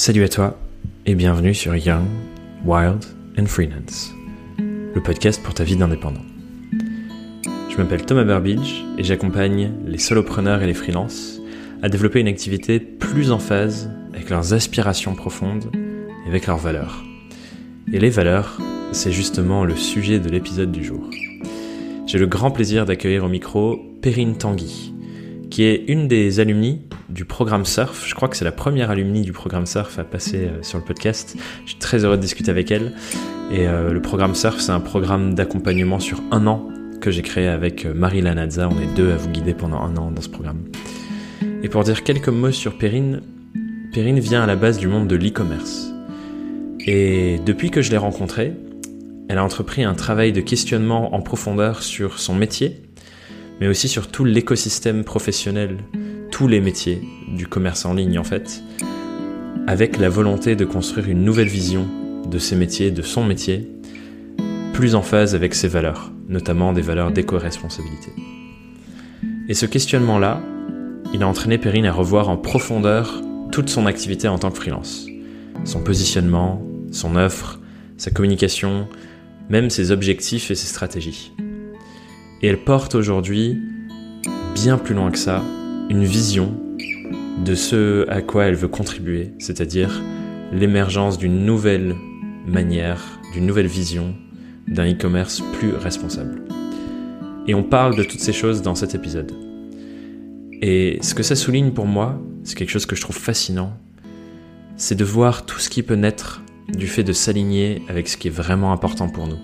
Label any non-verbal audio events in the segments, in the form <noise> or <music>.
Salut à toi et bienvenue sur Young, Wild and Freelance, le podcast pour ta vie d'indépendant. Je m'appelle Thomas Burbidge et j'accompagne les solopreneurs et les freelances à développer une activité plus en phase avec leurs aspirations profondes et avec leurs valeurs. Et les valeurs, c'est justement le sujet de l'épisode du jour. J'ai le grand plaisir d'accueillir au micro Perrine Tanguy, qui est une des alumni du programme Surf. Je crois que c'est la première alumni du programme Surf à passer euh, sur le podcast. Je suis très heureux de discuter avec elle. Et euh, le programme Surf, c'est un programme d'accompagnement sur un an que j'ai créé avec euh, Marie Lanazza. On est deux à vous guider pendant un an dans ce programme. Et pour dire quelques mots sur Perrine, Perrine vient à la base du monde de l'e-commerce. Et depuis que je l'ai rencontrée, elle a entrepris un travail de questionnement en profondeur sur son métier, mais aussi sur tout l'écosystème professionnel les métiers du commerce en ligne en fait, avec la volonté de construire une nouvelle vision de ces métiers, de son métier, plus en phase avec ses valeurs, notamment des valeurs d'éco-responsabilité. Et ce questionnement-là, il a entraîné Perrine à revoir en profondeur toute son activité en tant que freelance. Son positionnement, son offre, sa communication, même ses objectifs et ses stratégies. Et elle porte aujourd'hui, bien plus loin que ça, une vision de ce à quoi elle veut contribuer, c'est-à-dire l'émergence d'une nouvelle manière, d'une nouvelle vision d'un e-commerce plus responsable. Et on parle de toutes ces choses dans cet épisode. Et ce que ça souligne pour moi, c'est quelque chose que je trouve fascinant, c'est de voir tout ce qui peut naître du fait de s'aligner avec ce qui est vraiment important pour nous.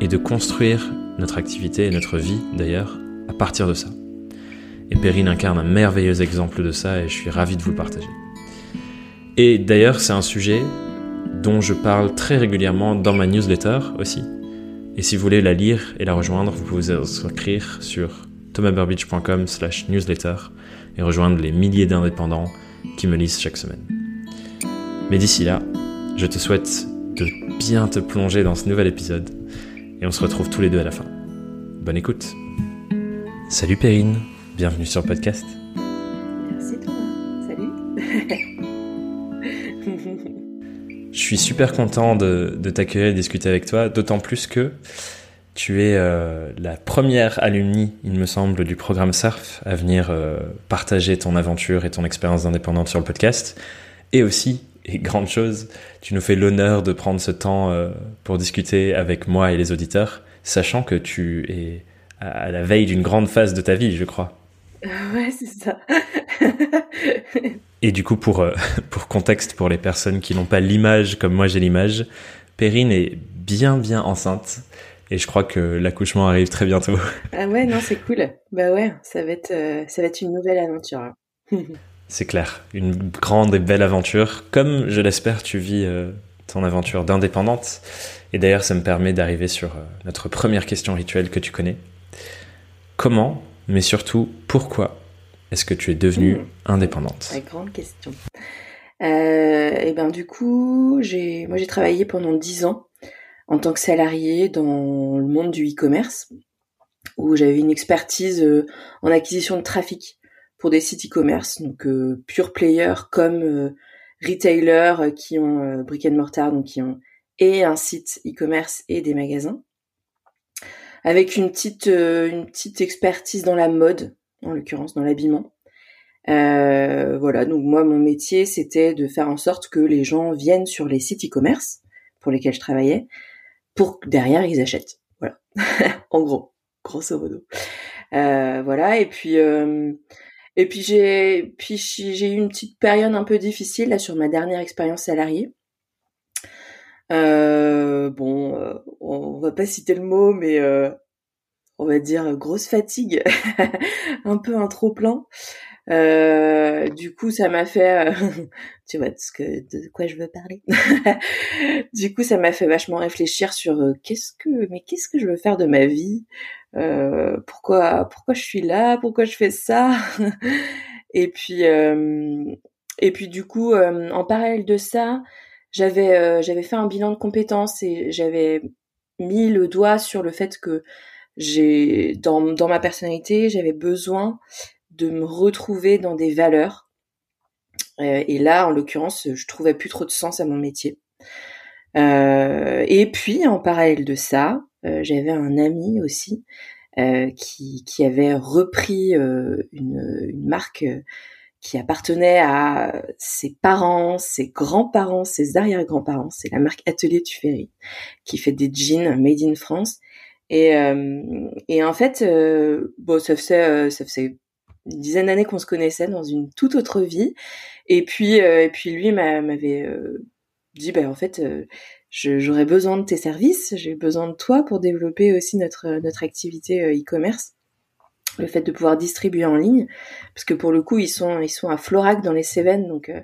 Et de construire notre activité et notre vie d'ailleurs à partir de ça. Et Perrine incarne un merveilleux exemple de ça et je suis ravi de vous le partager. Et d'ailleurs, c'est un sujet dont je parle très régulièrement dans ma newsletter aussi. Et si vous voulez la lire et la rejoindre, vous pouvez vous inscrire sur thomasburbidge.com slash newsletter et rejoindre les milliers d'indépendants qui me lisent chaque semaine. Mais d'ici là, je te souhaite de bien te plonger dans ce nouvel épisode et on se retrouve tous les deux à la fin. Bonne écoute. Salut Perrine bienvenue sur le podcast. Merci Thomas, salut. <laughs> Je suis super content de, t'accueillir et discuter avec toi, d'autant plus que tu es euh, la première alumni, il me semble, du programme SURF à venir euh, partager ton aventure et ton expérience d'indépendante sur le podcast. Et aussi, et grande chose, tu nous fais l'honneur de prendre ce temps euh, pour discuter avec moi et les auditeurs, sachant que tu es à la veille d'une grande phase de ta vie, je crois. <laughs> Ouais, c'est ça. Et du coup, pour, euh, <laughs> pour contexte, pour les personnes qui n'ont pas l'image comme moi j'ai l'image, Perrine est bien bien enceinte. Et je crois que l'accouchement arrive très bientôt. <laughs> Ah ouais, non, c'est cool. Bah ouais, ça va être, euh, ça va être une nouvelle aventure. Hein. c'est clair, une grande et belle aventure. Comme je l'espère, tu vis euh, ton aventure d'indépendante. Et d'ailleurs, ça me permet d'arriver sur notre première question rituelle que tu connais. Comment mais surtout pourquoi est-ce que tu es devenue mmh. indépendante? Une grande question. Euh, et ben du coup, j'ai moi j'ai travaillé pendant dix ans en tant que salarié dans le monde du e-commerce où j'avais une expertise euh, en acquisition de trafic pour des sites e-commerce, donc euh, pure player comme euh, retailers qui ont brick and mortar, donc qui ont et un site e-commerce et des magasins avec une petite euh, une petite expertise dans la mode, en l'occurrence dans l'habillement. Euh, voilà, donc moi mon métier c'était de faire en sorte que les gens viennent sur les sites e-commerce pour lesquels je travaillais, pour que derrière ils achètent. Voilà, <laughs> en gros, grosso modo. Euh, voilà, et puis euh, et puis j'ai puis j'ai eu une petite période un peu difficile là sur ma dernière expérience salariée euh, bon, euh, on va pas citer le mot, mais on va dire grosse fatigue, <laughs> un peu un trop plein. du coup, ça m'a fait, <laughs> tu vois, de, quoi je veux parler. <laughs> du coup, ça m'a fait vachement réfléchir sur qu'est-ce que, mais qu'est-ce que je veux faire de ma vie? Pourquoi, pourquoi je suis là? Pourquoi je fais ça? Et puis, et puis du coup, en parallèle de ça, j'avais euh, j'avais fait un bilan de compétences et j'avais mis le doigt sur le fait que j'ai dans dans ma personnalité j'avais besoin de me retrouver dans des valeurs et là, en l'occurrence, je trouvais plus trop de sens à mon métier. et puis, en parallèle de ça, j'avais un ami aussi qui, qui avait repris une, une marque qui appartenait à ses parents, ses grands-parents, ses arrière-grands-parents. C'est la marque Atelier Tuffery qui fait des jeans made in France. Et, euh, et en fait, euh, bon, ça faisait, euh, ça faisait une dizaine d'années qu'on se connaissait dans une toute autre vie. Et puis, et puis lui m'avait dit, ben en fait, j'aurais besoin de tes services, j'ai besoin de toi pour développer aussi notre notre activité e-commerce le fait de pouvoir distribuer en ligne, parce que pour le coup ils sont ils sont à Florac dans les Cévennes, donc euh,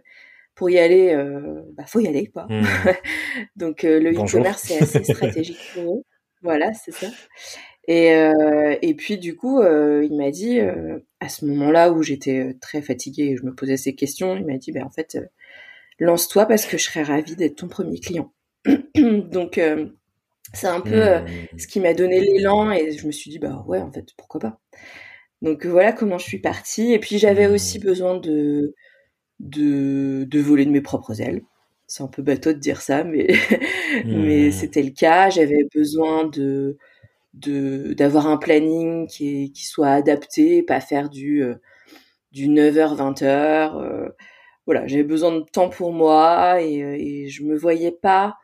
pour y aller, euh, bah faut y aller quoi. Hmm. <laughs> donc euh, le e-commerce c'est assez <laughs> stratégique pour eux. Voilà, c'est ça. Et euh, et puis du coup il m'a dit à ce moment-là où j'étais très fatiguée et je me posais ces questions, il m'a dit ben en fait lance-toi parce que je serais ravie d'être ton premier client. <clears throat> donc c'est un peu mmh. ce qui m'a donné l'élan et je me suis dit bah ouais en fait pourquoi pas. Donc voilà comment je suis partie. Et puis j'avais aussi mmh. besoin de, de, de voler de mes propres ailes. C'est un peu bateau de dire ça, mais, <laughs> mais mmh. c'était le cas. J'avais besoin de d'avoir un planning qui, qui soit adapté, pas faire du, euh, du 9h, 20h. Euh, voilà, j'avais besoin de temps pour moi et, euh, et je me voyais pas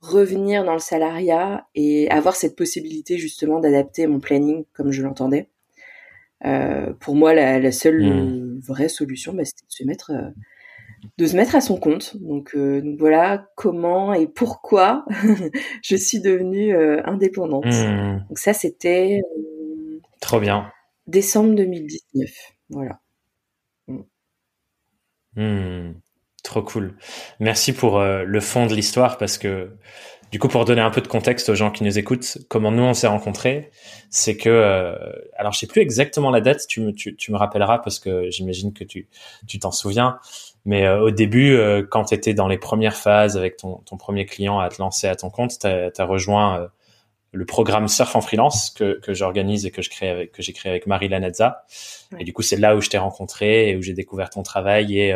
revenir dans le salariat et avoir cette possibilité justement d'adapter mon planning comme je l'entendais. Euh, pour moi, la, seule hmm. vraie solution, bah, c'était de se mettre, de se mettre à son compte. Donc, euh, donc voilà comment et pourquoi <laughs> je suis devenue indépendante. Hmm. Donc ça, c'était trop bien. Décembre 2019, voilà. Hmm. Trop cool. Merci pour le fond de l'histoire parce que du coup, pour donner un peu de contexte aux gens qui nous écoutent, comment nous on s'est rencontrés, c'est que, euh, alors je sais plus exactement la date, tu me, tu, tu me rappelleras parce que j'imagine que tu tu t'en souviens. Mais euh, au début, euh, quand tu étais dans les premières phases avec ton, ton premier client à te lancer à ton compte, tu as, rejoint le programme Surf en freelance que, que j'organise et que je crée avec que j'ai créé avec Marie Lanazza. Et du coup, c'est là où je t'ai rencontré et où j'ai découvert ton travail et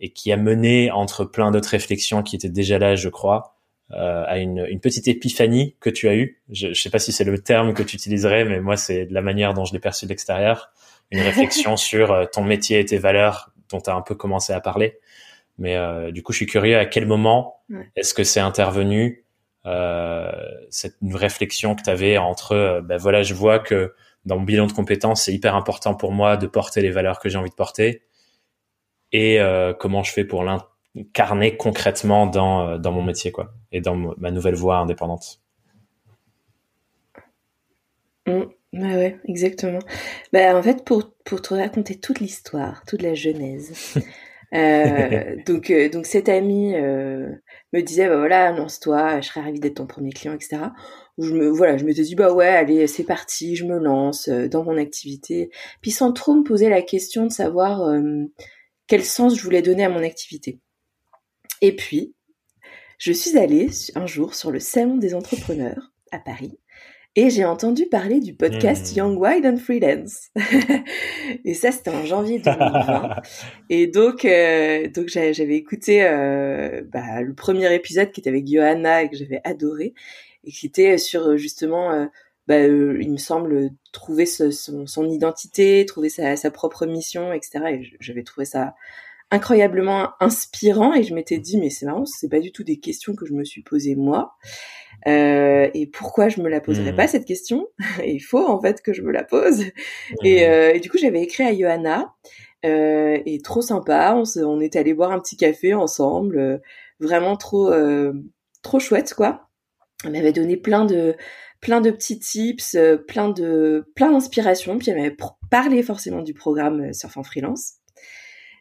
et qui a mené entre plein d'autres réflexions qui étaient déjà là, je crois, euh, à une, une, petite épiphanie que tu as eue. Je ne sais pas si c'est le terme que tu utiliserais, mais moi, c'est de la manière dont je l'ai perçu de l'extérieur. Une réflexion <laughs> sur euh, ton métier et tes valeurs dont tu as un peu commencé à parler. Mais euh, du coup, je suis curieux à quel moment est-ce que c'est intervenu euh, cette réflexion que tu avais entre, ben voilà, je vois que dans mon bilan de compétences, c'est hyper important pour moi de porter les valeurs que j'ai envie de porter et comment je fais pour l'incarner concrètement dans, dans mon métier, quoi et dans ma nouvelle voie indépendante. Mmh, ouais, exactement. Bah, en fait, pour, pour te raconter toute l'histoire, toute la genèse, <laughs> euh, donc, euh, donc cet ami euh, me disait, bah voilà, annonce-toi, je serais ravie d'être ton premier client, etc. Je me, voilà, je me suis dit, bah ouais, allez, c'est parti, je me lance dans mon activité. Puis sans trop me poser la question de savoir quel sens je voulais donner à mon activité. Et puis, je suis allée un jour sur le salon des entrepreneurs à Paris et j'ai entendu parler du podcast hmm. Young Wild and Freelance. <laughs> et ça, c'était en janvier 2020. <laughs> et donc, euh, donc j'avais écouté euh, bah, le premier épisode qui était avec Johanna et que j'avais adoré et qui était sur justement, euh, bah, il me semble, trouver son, son, identité, trouver sa, sa propre mission, etc. Et j'avais trouvé ça incroyablement inspirant et je m'étais dit mais c'est marrant c'est pas du tout des questions que je me suis posées moi. Euh, et pourquoi je me la poserais mmh. pas cette question? <laughs> Il faut en fait que je me la pose. Et, mmh. euh, et, du coup j'avais écrit à Johanna euh, et trop sympa. On, on est allé boire un petit café ensemble euh, vraiment trop euh, trop chouette quoi. Elle m'avait donné plein de plein de petits tips euh, plein de plein d'inspiration puis elle m'avait parlé forcément du programme Surf en freelance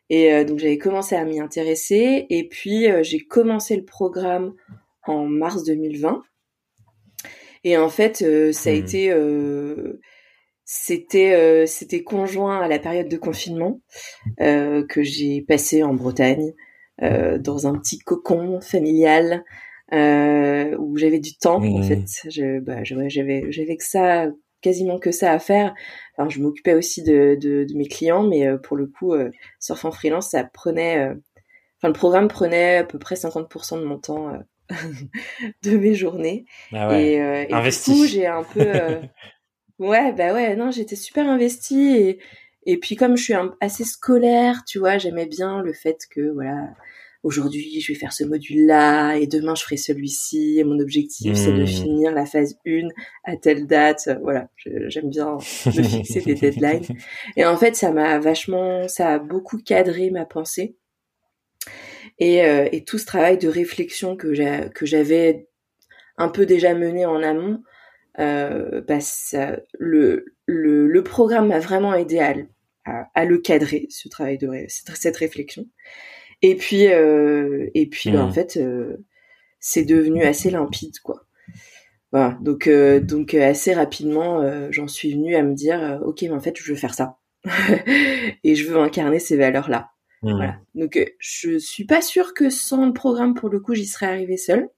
et euh, donc j'avais commencé à m'y intéresser et puis euh, j'ai commencé le programme en mars 2020. Et en fait, euh, ça a hmm. été c'était c'était conjoint à la période de confinement que j'ai passé en Bretagne dans un petit cocon familial où j'avais du temps en hmm. fait. Je, bah, j'avais j'avais que ça quasiment que ça à faire. Enfin, je m'occupais aussi de, de, mes clients, mais pour le coup, surf en freelance, ça prenait, enfin, le programme prenait à peu près 50% de mon temps <laughs> de mes journées. Ah ouais. Et, et du coup, j'ai un peu, ouais, bah ouais, non, j'étais super investie et et puis comme je suis assez scolaire, tu vois, j'aimais bien le fait que voilà, aujourd'hui je vais faire ce module-là et demain je ferai celui-ci et mon objectif c'est de hmm. finir la phase 1 à telle date. Voilà, j'aime bien me <laughs> fixer des deadlines. Et en fait, ça m'a vachement, ça a beaucoup cadré ma pensée. Et, euh, et tout ce travail de réflexion que j'avais un peu déjà mené en amont, euh, bah ça, le, le, le, programme m'a vraiment aidé à, à, le cadrer, ce travail de cette, réflexion. Et puis, euh, et puis bah, en hmm. fait, euh, c'est devenu assez limpide, quoi. Voilà, donc, euh, donc assez rapidement, euh, j'en suis venue à me dire, ok, mais en fait, je veux faire ça, <laughs> et je veux incarner ces valeurs-là. Hmm. Voilà. Donc, je suis pas sûre que sans le programme, pour le coup, j'y serais arrivée seule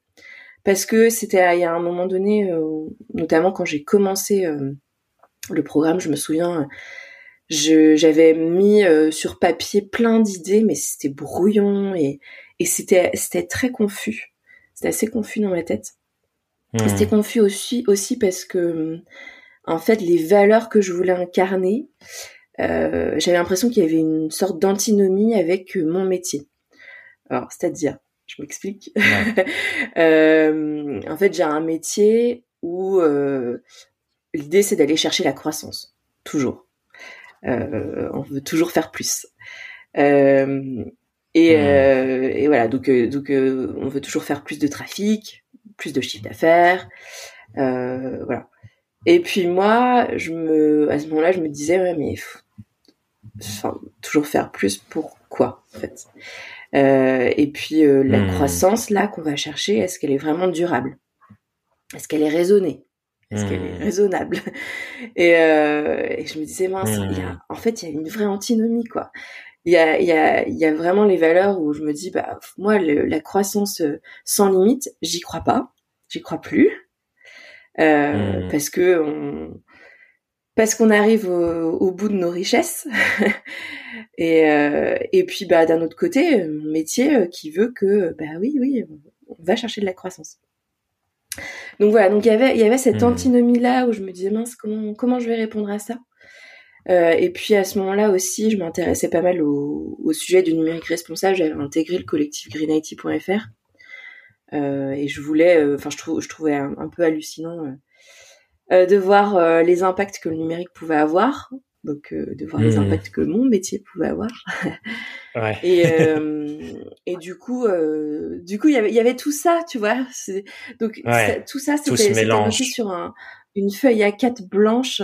parce que c'était il y a un moment donné, euh, notamment quand j'ai commencé euh, le programme, je me souviens, j'avais mis euh, sur papier plein d'idées, mais c'était brouillon et, et c'était c'était très confus. C'était assez confus dans ma tête. Hmm. C'était confus aussi aussi parce que en fait les valeurs que je voulais incarner, j'avais l'impression qu'il y avait une sorte d'antinomie avec mon métier. Alors c'est-à-dire je m'explique. <laughs> euh, en fait, j'ai un métier où euh, l'idée c'est d'aller chercher la croissance, toujours. Euh, on veut toujours faire plus. Euh, et, hmm. et, voilà, donc donc on veut toujours faire plus de trafic, plus de chiffre d'affaires, voilà. Et puis moi, je me, à ce moment-là, je me disais ouais, mais enfin, toujours faire plus, pourquoi en fait? Euh, et puis euh, la hmm. croissance là qu'on va chercher, est-ce qu'elle est vraiment durable? Est-ce qu'elle est raisonnée? Est-ce qu'elle est hmm. raisonnable <laughs> et, euh, et, je me disais mince, il y a, hmm. en fait il y a une vraie antinomie quoi. Il y a, il y, a, il y a vraiment les valeurs où je me dis bah moi la croissance sans limite, j'y crois pas, j'y crois plus euh, parce que on, parce qu'on arrive au, bout de nos richesses. <laughs> et, euh, et puis bah d'un autre côté, mon métier euh, qui veut que bah oui oui, on va chercher de la croissance. Donc voilà, donc il y avait il y avait cette hmm. antinomie là où je me disais mince comment comment je vais répondre à ça? Euh, et puis à ce moment-là aussi, je m'intéressais pas mal au, au, sujet du numérique responsable. J'avais intégré le collectif greenIT.fr euh, et je voulais, euh, enfin je, trouvais un, un peu hallucinant de voir les impacts que le numérique pouvait avoir, donc de voir les hmm. impacts que mon métier pouvait avoir. <laughs> ouais. Et <laughs> et du coup, du coup, il y avait il y avait tout ça, tu vois. Donc tout ça, c'était noté sur un, une feuille à quatre blanche.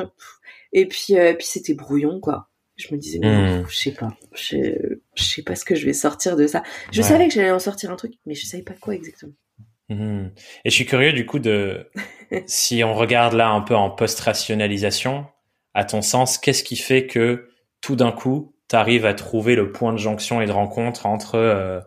Et puis puis c'était brouillon, quoi. Je me disais, hmm. je sais pas, je, sais pas ce que je vais sortir de ça. Je savais que j'allais en sortir un truc, mais je savais pas quoi exactement. Mhm. Et je suis curieux du coup de <laughs> si on regarde là un peu en post-rationalisation, à ton sens, qu'est-ce qui fait que tout d'un coup, tu arrives à trouver le point de jonction et de rencontre entre euh,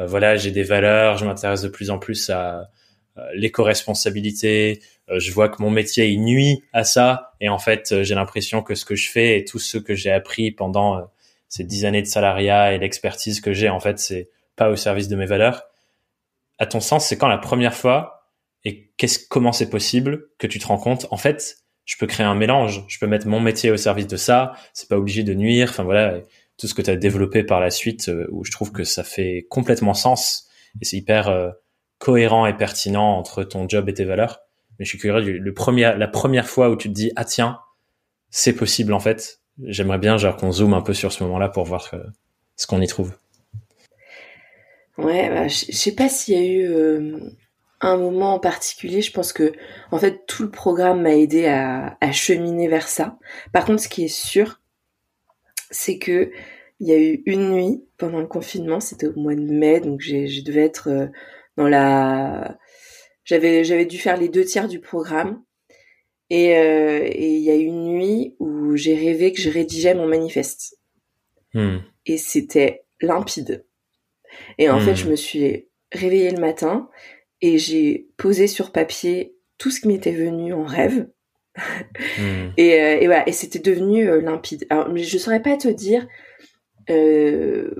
euh, voilà, j'ai des valeurs, je m'intéresse de plus en plus à euh, l'éco-responsabilité, je vois que mon métier il nuit à ça et en fait, j'ai l'impression que ce que je fais et tout ce que j'ai appris pendant ces dix années de salariat et l'expertise que j'ai en fait, c'est pas au service de mes valeurs. À ton sens, c'est quand la première fois et qu'est-ce, comment c'est possible que tu te rends compte, en fait, je peux créer un mélange, je peux mettre mon métier au service de ça, c'est pas obligé de nuire, enfin voilà, tout ce que tu as développé par la suite, euh, où je trouve que ça fait complètement sens. Et c'est hyper euh, cohérent et pertinent entre ton job et tes valeurs. Mais je suis curieux, le premier, la première fois où tu te dis, ah tiens, c'est possible en fait, j'aimerais bien genre qu'on zoome un peu sur ce moment-là pour voir euh, ce qu'on y trouve. Ouais, bah, je sais pas s'il y a eu un moment en particulier. Je pense que en fait tout le programme m'a aidé à, à, cheminer vers ça. Par contre, ce qui est sûr, c'est que il y a eu une nuit pendant le confinement. C'était au mois de mai, donc je devais être euh, dans la. J'avais j'avais dû faire les deux tiers du programme. Et euh, et il y a eu une nuit où j'ai rêvé que je rédigeais mon manifeste. Hmm. Et c'était limpide et en fait, je hmm. me suis réveillée le matin et j'ai posé sur papier tout ce qui m'était venu en rêve. Hmm. et, euh, et, voilà, et c'était devenu euh, limpide. Alors, je saurais pas te dire euh,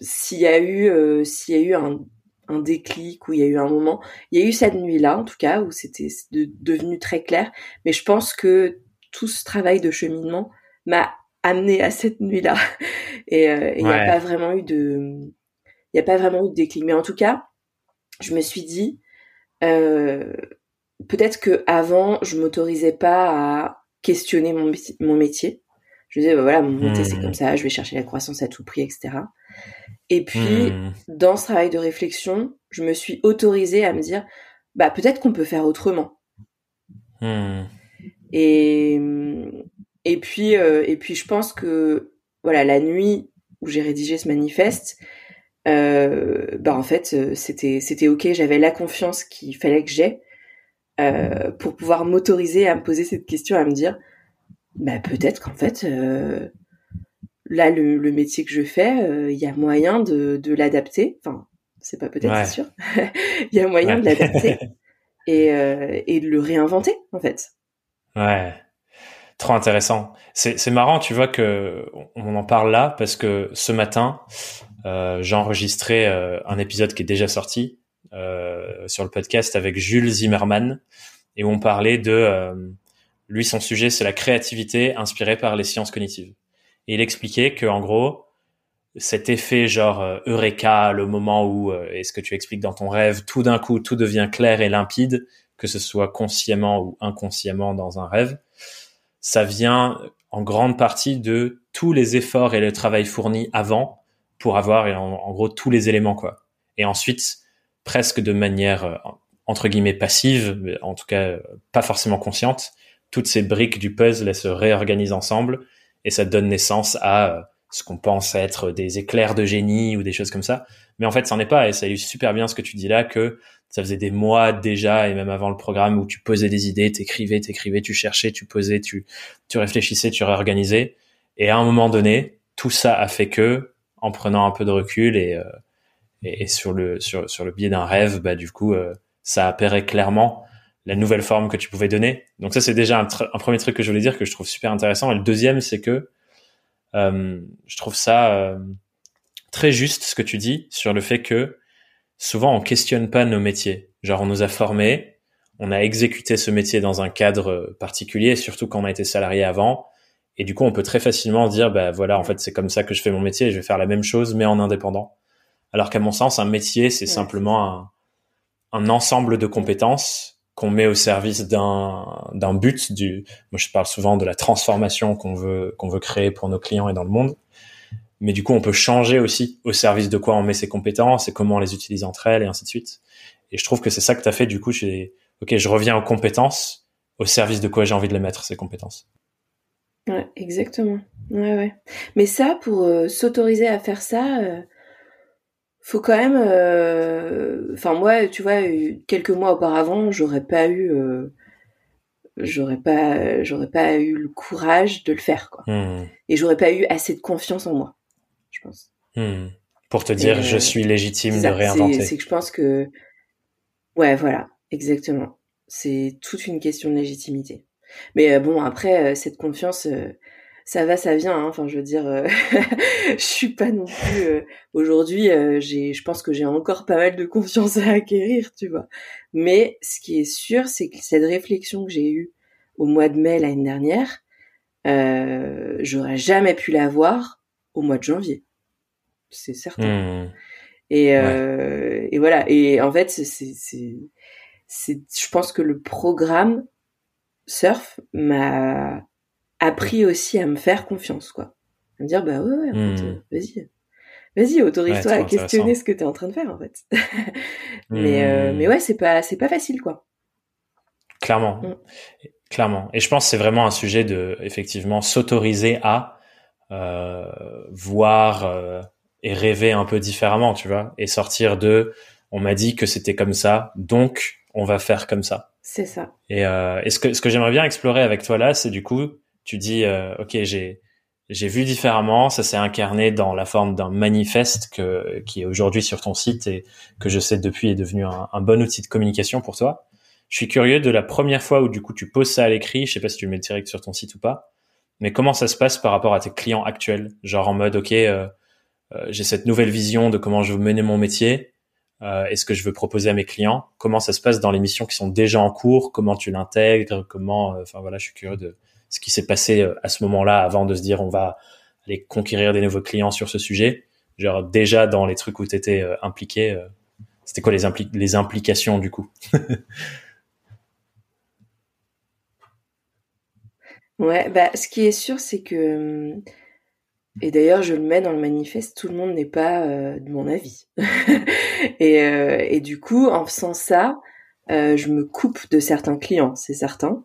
s'il y a eu, s'il y a eu un, un déclic ou il y a eu un moment. Il y a eu cette nuit-là, en tout cas, où c'était devenu très clair. Mais je pense que tout ce travail de cheminement m'a amené à cette nuit-là. <laughs> Et il n'y a pas vraiment eu de, il n'y a pas vraiment eu de déclic. Mais en tout cas, je me suis dit, euh, peut-être que avant, je m'autorisais pas à questionner mon, mon métier. Je disais, bah voilà, mon métier c'est comme hmm. ça, je vais chercher la croissance à tout prix, etc. Et puis, hmm. dans ce travail de réflexion, je me suis autorisée à me dire, bah peut-être qu'on peut faire autrement. Hmm. Et et puis euh, et puis je pense que voilà la nuit où j'ai rédigé ce manifeste, bah en fait euh, c'était c'était ok j'avais la confiance qu'il fallait que j'ai euh, pour pouvoir m'autoriser à me poser cette question à me dire bah peut-être qu'en fait euh, là le, le, métier que je fais il y a moyen de, de l'adapter. Enfin c'est pas peut-être sûr. Il <laughs> y a moyen de l'adapter <laughs> et et de le réinventer en fait. Ouais Trop intéressant. C'est marrant, tu vois que on en parle là parce que ce matin, euh, j'ai enregistré euh, un épisode qui est déjà sorti euh, sur le podcast avec Jules Zimmerman et où on parlait de euh, lui son sujet c'est la créativité inspirée par les sciences cognitives. Et il expliquait que en gros cet effet genre eureka, le moment où est ce que tu expliques dans ton rêve, tout d'un coup tout devient clair et limpide, que ce soit consciemment ou inconsciemment dans un rêve ça vient en grande partie de tous les efforts et le travail fourni avant pour avoir en, gros tous les éléments quoi. Et ensuite, presque de manière euh, entre guillemets passive, en tout cas pas forcément consciente, toutes ces briques du puzzle elles se réorganisent ensemble et ça donne naissance à euh, ce qu'on pense être des éclairs de génie ou des choses comme ça. Mais en fait, ça n'en est pas et ça illustre super bien ce que tu dis là que ça faisait des mois déjà et même avant le programme où tu posais des idées, t'écrivais, t'écrivais, tu cherchais, tu posais, tu, tu réfléchissais, tu réorganisais. Et à un moment donné, tout ça a fait que, en prenant un peu de recul et, euh, et, sur le sur, sur le biais d'un rêve, bah du coup, euh, ça apparaît clairement la nouvelle forme que tu pouvais donner. Donc ça, c'est déjà un, premier truc que je voulais dire que je trouve super intéressant. Et le deuxième, c'est que je trouve ça euh, très juste ce que tu dis sur le fait que souvent on questionne pas nos métiers. Genre on nous a formés, on a exécuté ce métier dans un cadre particulier, surtout quand on a été salarié avant. Et du coup, on peut très facilement dire, bah voilà, en fait, c'est comme ça que je fais mon métier, je vais faire la même chose, mais en indépendant. Alors qu'à mon sens, un métier, c'est simplement un, un, ensemble de compétences qu'on met au service d'un but. Du, moi, je parle souvent de la transformation qu'on veut qu'on veut créer pour nos clients et dans le monde mais du coup, on peut changer aussi au service de quoi on met ses compétences et comment on les utilise entre elles et ainsi de suite. Et je trouve que c'est ça que tu as fait. Du coup, je ok, je reviens aux compétences, au service de quoi j'ai envie de les mettre, ces compétences. Ouais, exactement. Ouais, ouais. Mais ça, pour euh, s'autoriser à faire ça, euh, faut quand même. Euh, enfin, moi, tu vois, quelques mois auparavant, j'aurais pas eu. J'aurais pas, j'aurais pas eu le courage de le faire, quoi. Mmh. Et j'aurais pas eu assez de confiance en moi je pense. Hmm. Pour te dire, je suis légitime de réinventer. C'est que je pense que, ouais, voilà, exactement. C'est toute une question de légitimité. Mais euh, bon, après, euh, cette confiance, euh, ça va, ça vient. Hein. Enfin, je veux dire, <laughs> je suis pas non plus. Aujourd'hui, j'ai, je pense que j'ai encore pas mal de confiance à acquérir, tu vois. Mais ce qui est sûr, c'est que cette réflexion que j'ai eue au mois de mai l'année dernière, j'aurais jamais pu l'avoir au mois de janvier c'est certain. Mmh. Et, euh, et voilà. Et en fait, c'est, c'est, c'est, je pense que le programme surf m'a appris aussi à me faire confiance, quoi. À me dire, bah ouais, ouais mmh. euh, vas-y. Vas-y, autorise-toi à questionner ce que tu es en train de faire, en fait. <laughs> mais, euh, mais mmh. ouais, c'est pas, c'est pas facile, quoi. Clairement. Clairement. Et je pense que c'est vraiment un sujet de, effectivement, s'autoriser à euh, voir euh, et rêver un peu différemment, tu vois, et sortir de on m'a dit que c'était comme ça, donc on va faire comme ça. C'est ça. Et, euh, ce que ce que j'aimerais bien explorer avec toi là, c'est du coup, tu dis euh, ok j'ai j'ai vu différemment, ça s'est incarné dans la forme d'un manifeste que qui est aujourd'hui sur ton site et que je sais depuis est devenu un, bon outil de communication pour toi. je suis curieux de la première fois où du coup tu poses ça à l'écrit. Je sais pas si tu le mets direct sur ton site ou pas, mais comment ça se passe par rapport à tes clients actuels? Genre en mode, ok, euh, euh, j'ai cette nouvelle vision de comment je veux mener mon métier. Euh, et ce que je veux proposer à mes clients? Comment ça se passe dans les missions qui sont déjà en cours? Comment tu l'intègres? Comment Enfin voilà, je suis curieux de ce qui s'est passé à ce moment-là avant de se dire on va aller conquérir des nouveaux clients sur ce sujet. Genre déjà dans les trucs où tu étais impliqué, c'était quoi les, implications du coup? <laughs> Ouais, bah, ce qui est sûr, c'est que, et d'ailleurs, je le mets dans le manifeste, tout le monde n'est pas euh, de mon avis. <laughs> et, euh, et du coup, en faisant ça, euh, je me coupe de certains clients, c'est certain.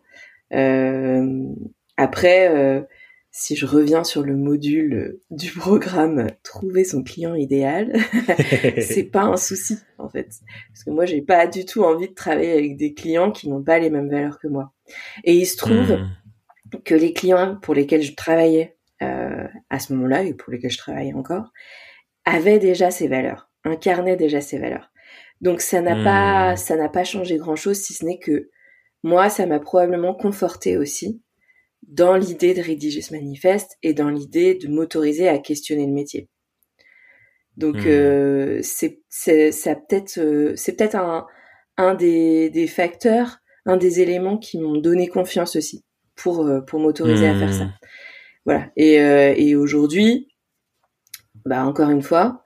Après, si je reviens sur le module du programme trouver son client idéal, <laughs> c'est pas un souci en fait, parce que moi j'ai pas du tout envie de travailler avec des clients qui n'ont pas les mêmes valeurs que moi. Et il se trouve mmh que les clients pour lesquels je travaillais euh, à ce moment-là et pour lesquels je travaillais encore avaient déjà ces valeurs, incarnaient déjà ces valeurs. Donc ça n'a pas hmm. ça n'a pas changé grand-chose si ce n'est que moi ça m'a probablement conforté aussi dans l'idée de rédiger ce manifeste et dans l'idée de m'autoriser à questionner le métier. Donc hmm. euh, c'est c'est ça peut-être euh, c'est peut-être un un des des facteurs, un des éléments qui m'ont donné confiance aussi pour euh, pour m'autoriser à faire ça. Hmm. Voilà. Et, euh, et aujourd'hui, bah encore une fois,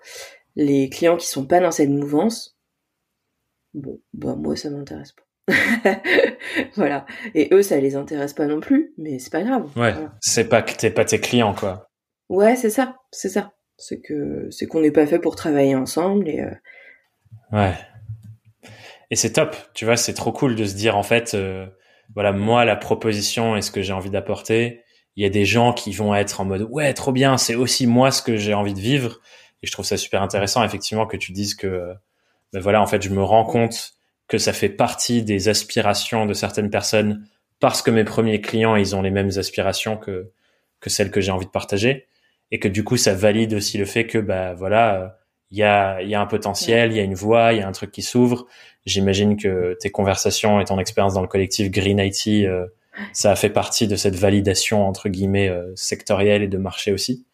les clients qui sont pas dans cette mouvance, bon, bah moi ça m'intéresse pas. <laughs> voilà. Et eux, ça les intéresse pas non plus, mais c'est pas grave. Ouais. C'est pas que t'es pas tes clients, quoi. Ouais, c'est ça, c'est ça. C'est que c'est qu'on n'est pas fait pour travailler ensemble et. Euh... Ouais. Et c'est top, tu vois, c'est trop cool de se dire en fait, euh, voilà, moi, la proposition et ce que j'ai envie d'apporter, il y a des gens qui vont être en mode, ouais, trop bien, c'est aussi moi ce que j'ai envie de vivre. Et je trouve ça super intéressant, effectivement, que tu dises que, ben voilà, en fait, je me rends compte que ça fait partie des aspirations de certaines personnes parce que mes premiers clients, ils ont les mêmes aspirations que, que celles que j'ai envie de partager. Et que du coup, ça valide aussi le fait que, bah, voilà, il y a, y a un potentiel, il y a une voie, il y a un truc qui s'ouvre. J'imagine que tes conversations et ton expérience dans le collectif Green IT, euh, ça a fait partie de cette validation entre guillemets euh, sectorielle et de marché aussi.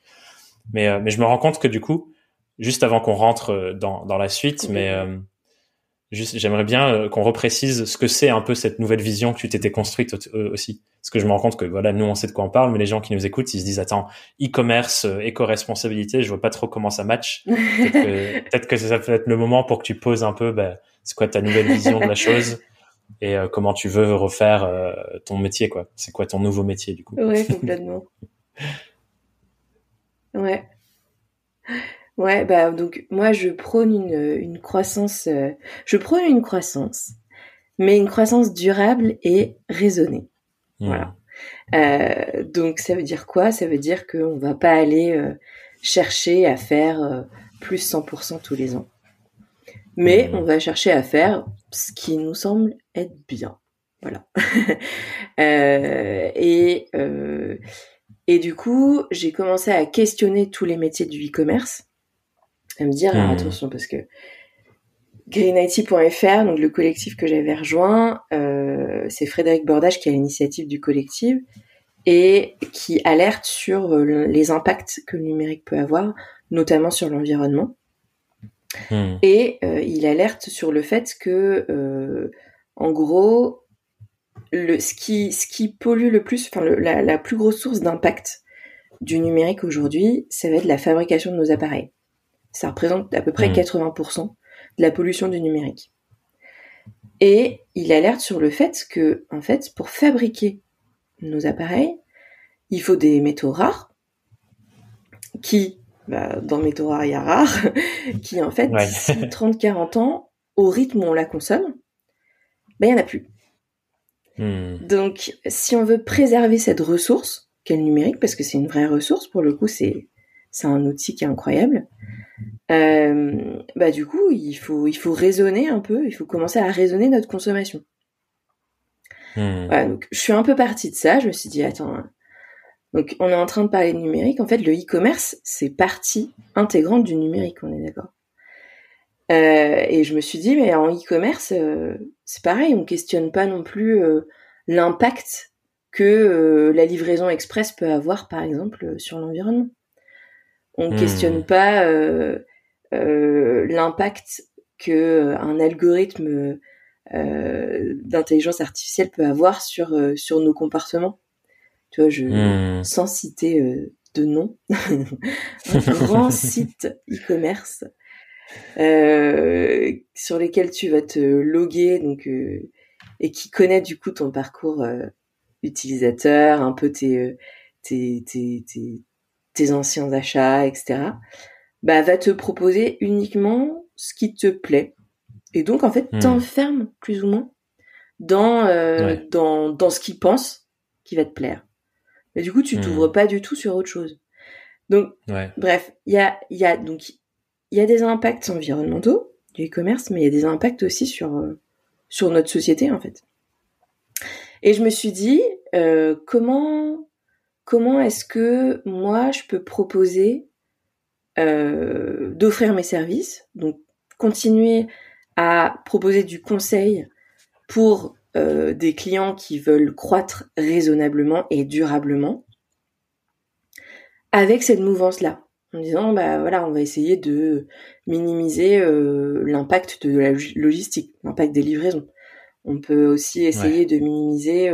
Mais, euh, mais je me rends compte que du coup, juste avant qu'on rentre dans, dans la suite, mais j'aimerais bien euh, qu'on reprécise ce que c'est un peu cette nouvelle vision que tu t'étais construite euh, aussi. Parce que je me rends compte que voilà, nous on sait de quoi on parle, mais les gens qui nous écoutent, ils se disent attends, e-commerce, euh, éco-responsabilité, je vois pas trop comment ça match. <laughs> Peut-être que, ça peut être le moment pour que tu poses un peu, bah, c'est quoi ta nouvelle vision de la chose et comment tu veux refaire ton métier quoi. C'est quoi ton nouveau métier du coup? Ouais, complètement. <laughs> ouais. Ouais, bah donc moi je prône une, une croissance, euh, je prône une croissance, mais une croissance durable et raisonnée. Mmh. Voilà. Euh, donc ça veut dire quoi? Ça veut dire qu'on va pas aller euh, chercher à faire euh, plus 100% tous les ans, mais mmh. on va chercher à faire ce qui nous semble être bien. Voilà. <laughs> et et du coup, j'ai commencé à questionner tous les métiers du e-commerce à me dire hmm. attention parce que greenIT.fr, donc le collectif que j'avais rejoint, euh, c'est Frédéric Bordage qui a l'initiative du collectif et qui alerte sur euh, les impacts que le numérique peut avoir, notamment sur l'environnement. Hmm. Et euh, il alerte sur le fait que, en gros, le, ce, qui, ce qui pollue le plus, enfin la, la plus grosse source d'impact du numérique aujourd'hui, ça va être la fabrication de nos appareils. Ça représente à peu près 80% mmh. de la pollution du numérique. Et il alerte sur le fait que, en fait, pour fabriquer nos appareils, il faut des métaux rares, qui, bah, dans métaux rares, il y a rares, <laughs> qui, en fait, d'ici <laughs> 30-40 ans, au rythme où on la consomme, ben, il n'y en a plus. Mmh. Donc, si on veut préserver cette ressource, qu'est le numérique, parce que c'est une vraie ressource, pour le coup, c'est, c'est un outil qui est incroyable, euh, bah du coup, il faut, il faut raisonner un peu, il faut commencer à raisonner notre consommation. Hmm. donc je suis un peu partie de ça, je me suis dit, attends, hein. donc on est en train de parler de numérique, en fait le e-commerce, c'est partie intégrante du numérique, on est d'accord. et je me suis dit, mais en e-commerce, c'est pareil, on questionne pas non plus l'impact que la livraison express peut avoir, par exemple, sur l'environnement. On hmm. questionne pas l'impact que un algorithme d'intelligence artificielle peut avoir sur sur nos comportements. Tu vois, je hmm. sans citer de nom, un <laughs> <laughs> grand site e-commerce euh, sur lesquels tu vas te loguer donc euh, et qui connaît du coup ton parcours euh, utilisateur, un peu tes, tes, tes, tes, anciens achats, etc. Bah va te proposer uniquement ce qui te plaît et donc en fait hmm. t'enfermes plus ou moins dans dans dans ce qu'il pense qui va te plaire. Et du coup, tu hmm. t'ouvres pas du tout sur autre chose. Donc, bref, il y a, y a donc y a des impacts environnementaux du e-commerce, mais il y a des impacts aussi sur euh, sur notre société en fait. Et je me suis dit euh, comment comment est-ce que moi je peux proposer euh, d'offrir mes services, donc continuer à proposer du conseil pour euh, des clients qui veulent croître raisonnablement et durablement avec cette mouvance là en disant bah voilà on va essayer de minimiser euh, l'impact de la logistique l'impact des livraisons. On peut aussi essayer de minimiser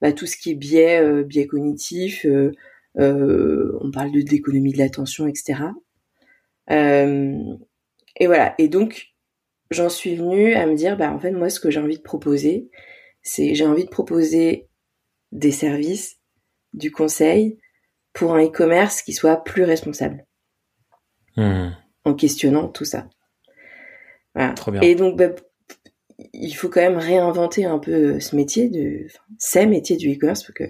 bah, tout ce qui est biais biais cognitif on parle de d'économie de l'attention etc et voilà et donc j'en suis venue à me dire bah en fait moi ce que j'ai envie de proposer c'est j'ai envie de proposer des services, du conseil pour un e-commerce qui soit plus responsable. Hmm. En questionnant tout ça. Voilà. Trop bien. Et donc, bah, il faut quand même réinventer un peu ce métier de, enfin, ces métiers du e-commerce parce que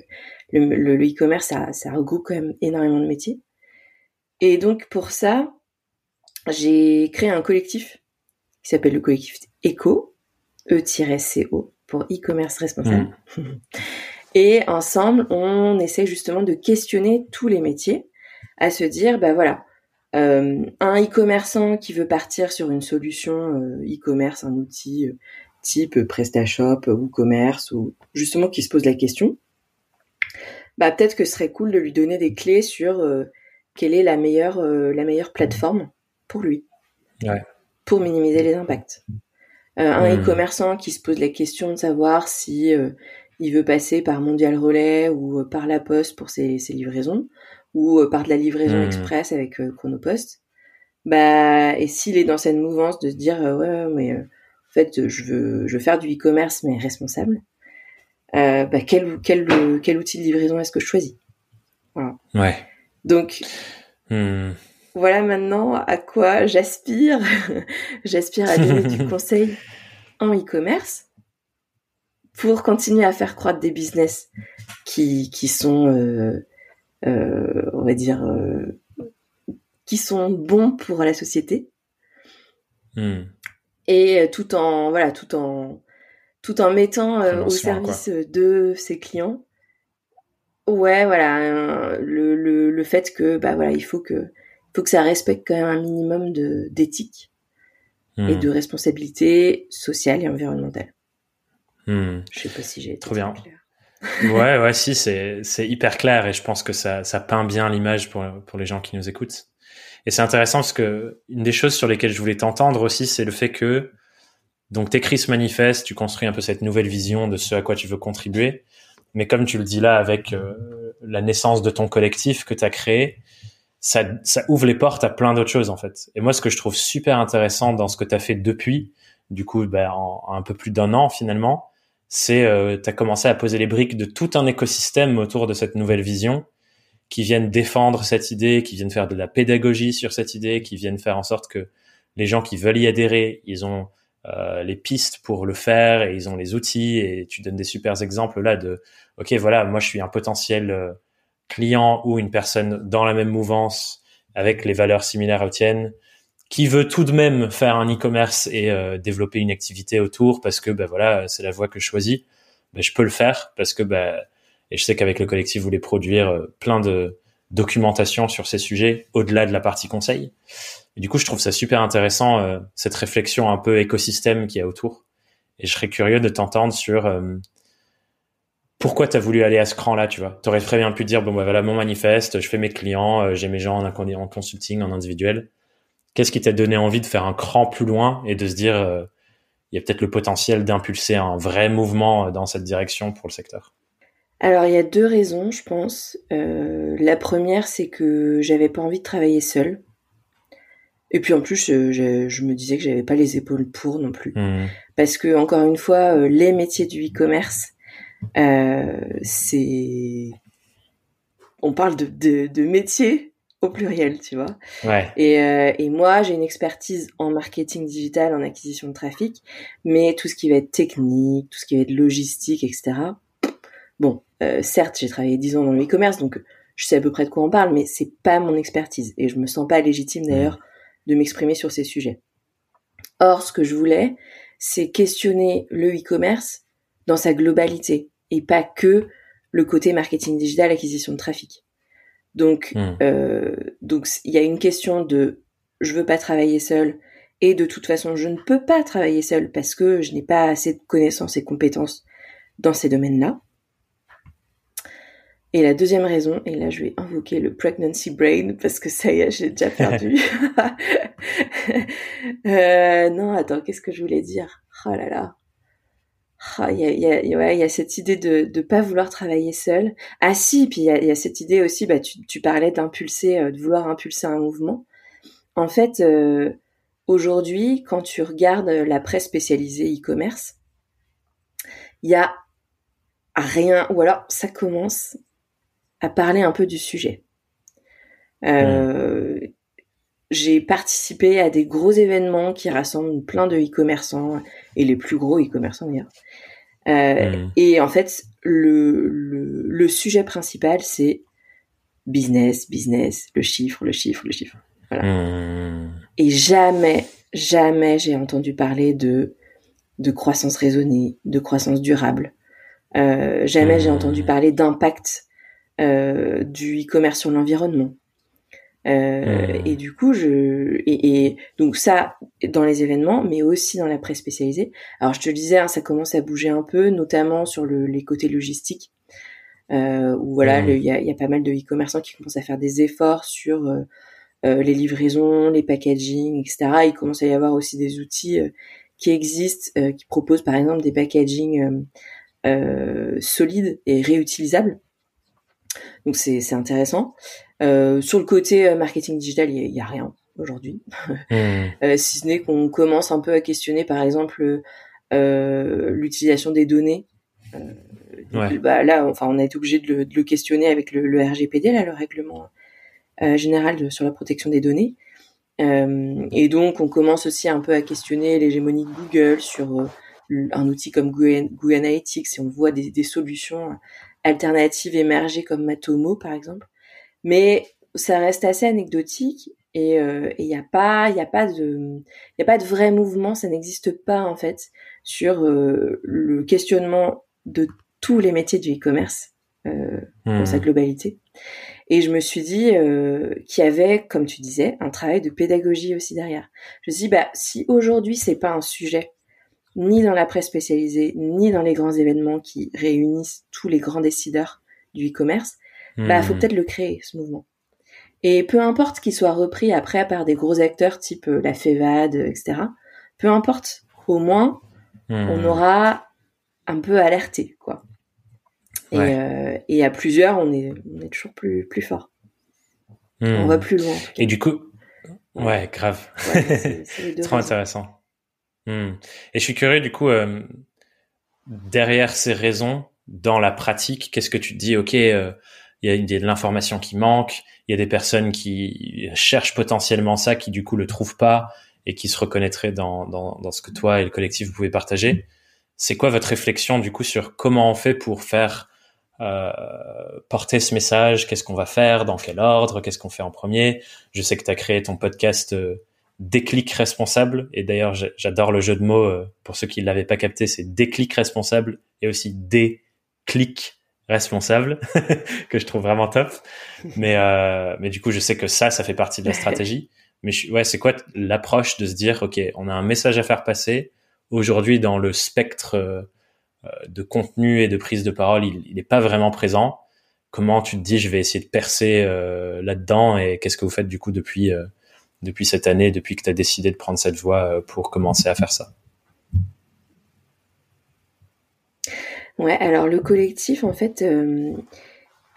le, e-commerce, ça, ça regroupe quand même énormément de métiers. Et donc, pour ça, j'ai créé un collectif qui s'appelle le collectif ECO, E-CO, pour e-commerce responsable. Mm. <laughs> Et ensemble, on essaie justement de questionner tous les métiers, à se dire, bah voilà, euh, un e-commerçant qui veut partir sur une solution euh, e-commerce, un outil euh, type PrestaShop ou Commerce, ou justement qui se pose la question, bah peut-être que ce serait cool de lui donner des clés sur quelle est la meilleure la meilleure plateforme pour lui, pour minimiser les impacts. Euh, un hmm. e-commerçant qui se pose la question de savoir si euh, il veut passer par Mondial Relais ou euh, par la Poste pour ses, livraisons ou par de la livraison hmm. express avec Chronopost. Bah et s'il est dans cette mouvance de se dire ouais mais en fait je veux je veux faire du e-commerce mais responsable. bah quel quel quel outil de livraison est-ce que je choisis? Voilà. Ouais. Donc hmm. Voilà maintenant à quoi j'aspire. <laughs> j'aspire à donner du <laughs> conseil en e-commerce pour continuer à faire croître des business qui, qui sont, euh, euh, on va dire, euh, qui sont bons pour la société. Hmm. Et tout en, voilà, tout en, tout en mettant au service de ses clients. Ouais, voilà, le, le, le, fait que, bah voilà, il faut que, faut que ça respecte quand même un minimum de d'éthique et hmm. de responsabilité sociale et environnementale. Hmm. Je sais pas si j'ai été trop bien. ouais, <laughs> ouais, si, c'est, c'est hyper clair et je pense que ça, ça peint bien l'image pour, pour les gens qui nous écoutent. Et c'est intéressant parce que une des choses sur lesquelles je voulais t'entendre aussi, c'est le fait que, donc, t'écris ce manifeste, tu construis un peu cette nouvelle vision de ce à quoi tu veux contribuer. Mais comme tu le dis là, avec euh, la naissance de ton collectif que tu as créé, ça, ça ouvre les portes à plein d'autres choses en fait. Et moi, ce que je trouve super intéressant dans ce que tu as fait depuis, du coup, ben, en, un peu plus d'un an finalement, c'est euh, tu as commencé à poser les briques de tout un écosystème autour de cette nouvelle vision qui viennent défendre cette idée, qui viennent faire de la pédagogie sur cette idée, qui viennent faire en sorte que les gens qui veulent y adhérer, ils ont euh, les pistes pour le faire et ils ont les outils et tu donnes des super exemples là de ok voilà moi je suis un potentiel euh, client ou une personne dans la même mouvance avec les valeurs similaires aux tiennes qui veut tout de même faire un e-commerce et euh, développer une activité autour parce que ben voilà c'est la voie que je choisis ben, je peux le faire parce que ben et je sais qu'avec le collectif vous voulez produire euh, plein de documentation sur ces sujets au-delà de la partie conseil. Du coup, je trouve ça super intéressant, euh, cette réflexion un peu écosystème qu'il y a autour. Et je serais curieux de t'entendre sur euh, pourquoi tu as voulu aller à ce cran-là, tu vois? Tu aurais très bien pu dire, bon, bah, voilà mon manifeste, je fais mes clients, euh, j'ai mes gens en, en, consulting, en individuel. Qu'est-ce qui t'a donné envie de faire un cran plus loin et de se dire, il y a peut-être le potentiel d'impulser un vrai mouvement dans cette direction pour le secteur? Alors il y a deux raisons, je pense. Euh, la première, c'est que j'avais pas envie de travailler seule. Et puis en plus, je, me disais que j'avais pas les épaules pour non plus, mmh. parce que encore une fois, euh, les métiers du e-commerce, euh, c'est, on parle de, de, de métiers au pluriel, tu vois. Ouais. Et, et moi, j'ai une expertise en marketing digital, en acquisition de trafic, mais tout ce qui va être technique, tout ce qui va être logistique, etc. Bon, euh, certes, j'ai travaillé dix ans dans le e-commerce, donc je sais à peu près de quoi on parle, mais c'est pas mon expertise et je me sens pas légitime d'ailleurs de m'exprimer sur ces sujets. Or, ce que je voulais, c'est questionner le e-commerce dans sa globalité et pas que le côté marketing digital, acquisition de trafic. Donc, hmm. euh, donc il y a une question de je veux pas travailler seul et de toute façon je ne peux pas travailler seul parce que je n'ai pas assez de connaissances et compétences dans ces domaines-là. Et la deuxième raison, et là je vais invoquer le pregnancy brain parce que ça y est, j'ai déjà perdu. <laughs> euh, non, attends, qu'est-ce que je voulais dire? Oh là là. Il y, a, y, a, ouais, y a cette idée de ne pas vouloir travailler seul. Ah si, puis il y a, y a, cette idée aussi, bah, tu, tu parlais d'impulser, euh, de vouloir impulser un mouvement. En fait, euh, aujourd'hui, quand tu regardes la presse spécialisée e-commerce, il y a rien, ou alors ça commence à parler un peu du sujet. Euh, j'ai participé à des gros événements qui rassemblent plein de e-commerçants et les plus gros e-commerçants d'ailleurs. Euh, hmm. Et en fait, le, le, sujet principal, c'est business, business, le chiffre, le chiffre, le chiffre. Voilà. Hmm. Et jamais, jamais j'ai entendu parler de de croissance raisonnée, de croissance durable. Euh, jamais j'ai hmm. entendu parler d'impact euh, du e-commerce sur l'environnement. Euh, hmm. Et du coup, je et, donc ça dans les événements, mais aussi dans la presse spécialisée. Alors je te le disais, hein, ça commence à bouger un peu, notamment sur le, les côtés logistiques, euh, où voilà, hmm. il y, a, y, a, pas mal de e-commerçants qui commencent à faire des efforts sur euh, euh les livraisons, les packaging, etc. Il commence à y avoir aussi des outils qui existent, qui proposent par exemple des packaging solides et réutilisables. Donc c'est intéressant. Euh, sur le côté euh, marketing digital, il y, a rien aujourd'hui, mmh. <laughs> euh, si ce n'est qu'on commence un peu à questionner, par exemple, euh, l'utilisation des données. Ouais. Bah, là, enfin, on a été obligé de le, de le questionner avec le, le, RGPD, là, le règlement général de, sur la protection des données. et donc, on commence aussi un peu à questionner l'hégémonie de Google sur un outil comme Google, Analytics, et on voit des, des solutions alternatives émerger comme Matomo par exemple. Mais ça reste assez anecdotique et il euh, n'y a pas il a pas de y a pas de vrai mouvement ça n'existe pas en fait sur euh, le questionnement de tous les métiers du e-commerce euh, dans sa mmh. globalité et je me suis dit euh, qu'il y avait comme tu disais un travail de pédagogie aussi derrière je me suis dit bah si aujourd'hui c'est pas un sujet ni dans la presse spécialisée, ni dans les grands événements qui réunissent tous les grands décideurs du e-commerce, bah faut hmm. peut-être le créer ce mouvement. Et peu importe qu'il soit repris après par des gros acteurs type euh, la FEVAD, etc. Peu importe, au moins on hmm. aura un peu alerté quoi. Euh, et, à plusieurs, on est, on est toujours plus plus fort. On va hmm. plus loin. Et du coup, ouais, grave. <laughs> c'est trop intéressant. Hmm. Et je suis curieux du coup, euh, derrière ces raisons, dans la pratique, qu'est-ce que tu te dis Ok, euh, il y, a de l'information qui manque, il y a des personnes qui cherchent potentiellement ça, qui du coup le trouvent pas et qui se reconnaîtraient dans, dans, dans ce que toi et le collectif vous pouvez partager. C'est quoi votre réflexion du coup sur comment on fait pour faire euh, porter ce message? Qu'est-ce qu'on va faire? Dans quel ordre? Qu'est-ce qu'on fait en premier? Je sais que tu as créé ton podcast euh, déclic responsable. Et d'ailleurs, j'adore le jeu de mots. Euh, pour ceux qui ne l'avaient pas capté, c'est déclic responsable et aussi déclic responsable <laughs> que je trouve vraiment top. Mais euh, mais du coup, je sais que ça, ça fait partie de la stratégie. <laughs> Mais ouais, c'est quoi l'approche de se dire, ok, on a un message à faire passer. Aujourd'hui, dans le spectre euh, de contenu et de prise de parole, il n'est pas vraiment présent. Comment tu te dis, je vais essayer de percer euh, là-dedans et qu'est-ce que vous faites du coup depuis euh, depuis cette année, depuis que tu as décidé de prendre cette voie pour commencer à faire ça? Ouais, alors le collectif, en fait, euh,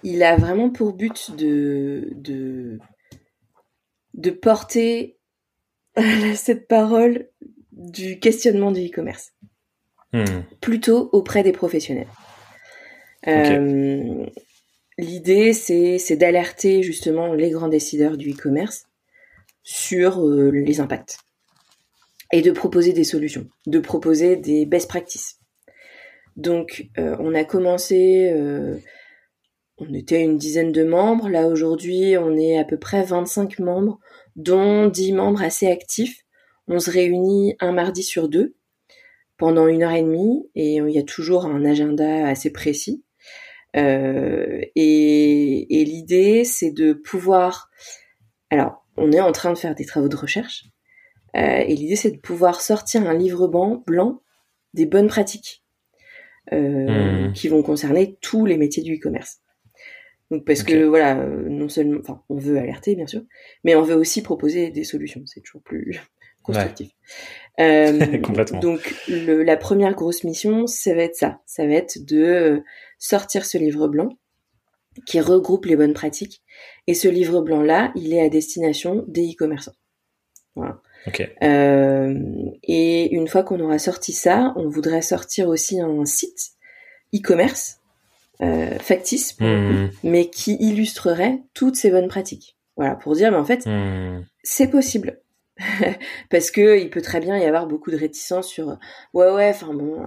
il a vraiment pour but de, de, de porter <laughs> cette parole du questionnement du e-commerce. Hmm. Plutôt auprès des professionnels. Euh, L'idée, c'est d'alerter justement les grands décideurs du e-commerce sur euh, les impacts et de proposer des solutions, de proposer des best practices. Donc, euh, on a commencé, euh, on était une dizaine de membres. Là, aujourd'hui, on est à peu près 25 membres, dont 10 membres assez actifs. On se réunit un mardi sur deux pendant une heure et demie et il y a toujours un agenda assez précis. Euh, et, et l'idée, c'est de pouvoir... Alors, on est en train de faire des travaux de recherche. et l'idée, c'est de pouvoir sortir un livre blanc des bonnes pratiques euh, mmh. qui vont concerner tous les métiers du e-commerce. Donc parce que voilà, euh, non seulement, enfin, on veut alerter bien sûr, mais on veut aussi proposer des solutions. C'est toujours plus <laughs> constructif. Euh, <laughs> Complètement. Donc le, la première grosse mission, ça va être ça. Ça va être de euh, sortir ce livre blanc qui regroupe les bonnes pratiques. Et ce livre blanc là, il est à destination des e-commerçants. Voilà. Euh, et une fois qu'on aura sorti ça, on voudrait sortir aussi un site e-commerce euh, factice, mmh. mais qui illustrerait toutes ces bonnes pratiques. Voilà, pour dire, mais en fait, mmh. c'est possible. <laughs> Parce que il peut très bien y avoir beaucoup de réticence sur ouais ouais enfin bon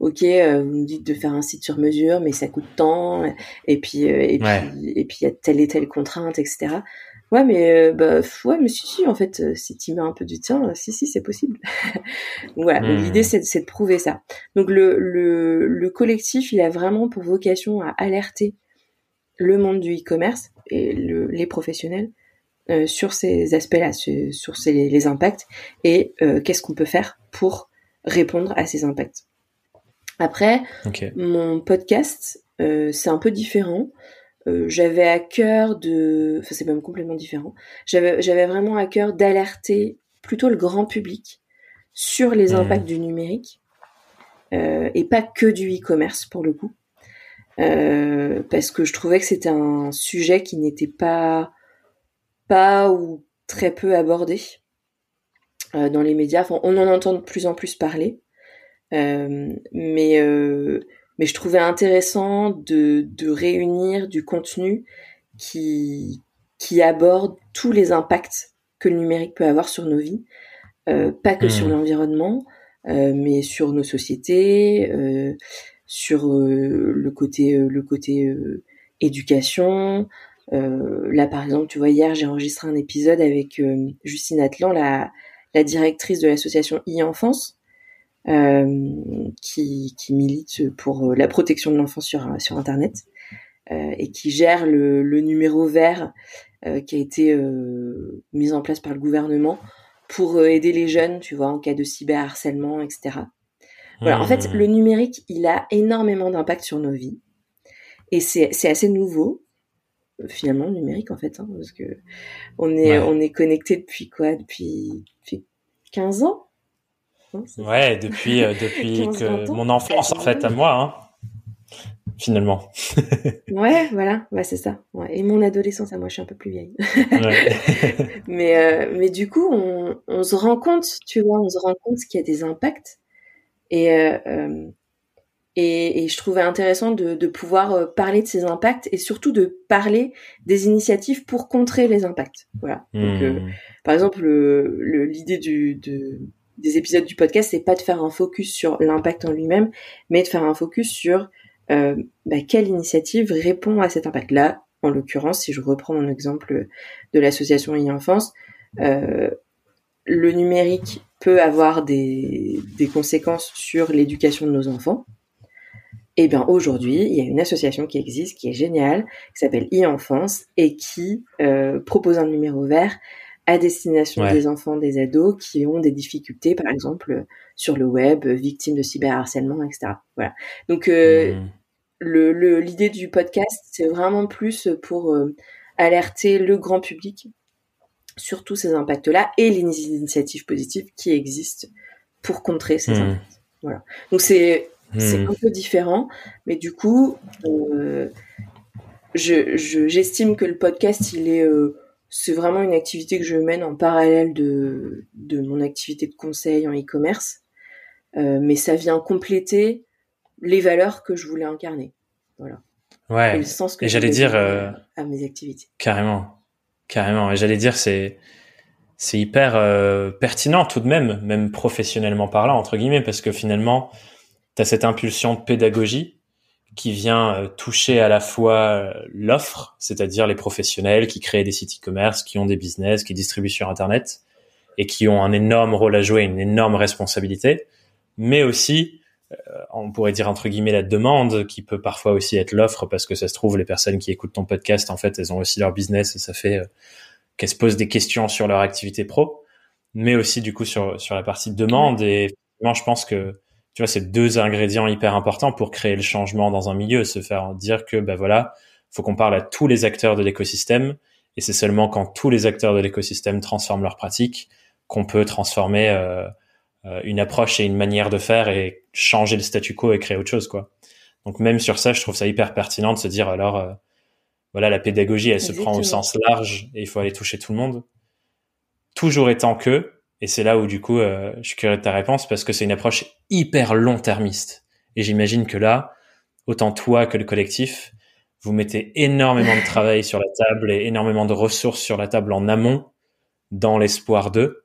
ok euh, vous me dites de faire un site sur mesure mais ça coûte tant et puis euh, et puis et puis il y a telle et telle contrainte etc Ouais, mais euh, bah ouais, mais si, si, en fait, euh, si tu mets un peu du tien, euh, si, si, c'est possible. <laughs> voilà. Donc l'idée, hmm. c'est de prouver ça. Donc le, le, le collectif, il a vraiment pour vocation à alerter le monde du e-commerce et le, les professionnels euh, sur ces aspects-là, sur, ces, les impacts et euh, qu'est-ce qu'on peut faire pour répondre à ces impacts. Après, mon podcast, euh, c'est un peu différent. Euh, j'avais à cœur de, enfin c'est même complètement différent. J'avais j'avais vraiment à cœur d'alerter plutôt le grand public sur les mmh. impacts du numérique euh, et pas que du e-commerce pour le coup, euh, parce que je trouvais que c'était un sujet qui n'était pas pas ou très peu abordé euh, dans les médias. Enfin, on en entend de plus en plus parler, euh, mais mais je trouvais intéressant de, de réunir du contenu qui, qui aborde tous les impacts que le numérique peut avoir sur nos vies, euh, pas que sur mmh. l'environnement, euh, mais sur nos sociétés, euh, sur le côté le côté éducation. là, par exemple, tu vois, hier, j'ai enregistré un épisode avec Justine Atlan, la, la directrice de l'association e-enfance, qui, qui, milite pour euh, la protection de l'enfant sur, sur Internet euh, et qui gère le, le numéro vert qui a été mis en place par le gouvernement pour aider les jeunes, tu vois, en cas de cyberharcèlement, etc. Voilà, en fait, mmh. le numérique, il a énormément d'impact sur nos vies. Et c'est, assez nouveau, finalement, le numérique, en fait, hein, parce que on est, on est connecté depuis quoi? Depuis, depuis 15 ans? Ouais, depuis, euh, depuis <laughs> que mon enfance, en fait, à moi, hein, finalement. <laughs> ouais, voilà, bah, c'est ça. Ouais. Et mon adolescence, à moi, je suis un peu plus vieille. <laughs> mais, euh, mais du coup, on, on, se rend compte, tu vois, on se rend compte qu'il y a des impacts. Et, euh, et, et, je trouvais intéressant de, de, pouvoir parler de ces impacts et surtout de parler des initiatives pour contrer les impacts. Voilà. Donc, hmm. par exemple, l'idée du, de, des épisodes du podcast, c'est pas de faire un focus sur l'impact en lui-même, mais de faire un focus sur euh, bah, quelle initiative répond à cet impact-là. En l'occurrence, si je reprends mon exemple de l'association e-enfance, euh, le numérique peut avoir des, des conséquences sur l'éducation de nos enfants. Et eh bien aujourd'hui, il y a une association qui existe, qui est géniale, qui s'appelle e-enfance et qui euh, propose un numéro vert à destination des enfants, des ados qui ont des difficultés, par exemple sur le web, victimes de cyberharcèlement, etc. Voilà. Donc euh, mmh. le l'idée du podcast, c'est vraiment plus pour euh, alerter le grand public sur tous ces impacts-là et les initiatives positives qui existent pour contrer ces mmh. impacts. Voilà. Donc c'est c'est mmh. un peu différent, mais du coup, euh, je j'estime que le podcast, il est euh, c'est vraiment une activité que je mène en parallèle de de mon activité de conseil en e-commerce, euh, mais ça vient compléter les valeurs que je voulais incarner. Voilà. Ouais. Et le sens que j'allais dire euh, à mes activités. Carrément, carrément. Et j'allais dire c'est c'est hyper euh, pertinent tout de même, même professionnellement parlant entre guillemets, parce que finalement tu as cette impulsion de pédagogie qui vient euh, toucher à la fois euh, l'offre, c'est-à-dire les professionnels qui créent des sites e-commerce, qui ont des business, qui distribuent sur Internet et qui ont un énorme rôle à jouer, une énorme responsabilité, mais aussi, euh, on pourrait dire entre guillemets la demande, qui peut parfois aussi être l'offre, parce que ça se trouve, les personnes qui écoutent ton podcast, en fait, elles ont aussi leur business et ça fait qu'elles se posent des questions sur leur activité pro, mais aussi du coup sur, sur la partie demande. Et moi, je pense que tu vois, c'est deux ingrédients hyper importants pour créer le changement dans un milieu, se faire dire que, ben voilà, faut qu'on parle à tous les acteurs de l'écosystème, et c'est seulement quand tous les acteurs de l'écosystème transforment leurs pratiques qu'on peut transformer euh, euh, une approche et une manière de faire et changer le statu quo et créer autre chose, quoi. Donc même sur ça, je trouve ça hyper pertinent de se dire alors, euh, voilà, la pédagogie, elle se prend au sens large et il faut aller toucher tout le monde. Toujours étant que, et c'est là où du coup, euh, je suis curieux de ta réponse parce que c'est une approche hyper long-termiste. Et j'imagine que là, autant toi que le collectif, vous mettez énormément de travail sur la table et énormément de ressources sur la table en amont dans l'espoir d'eux.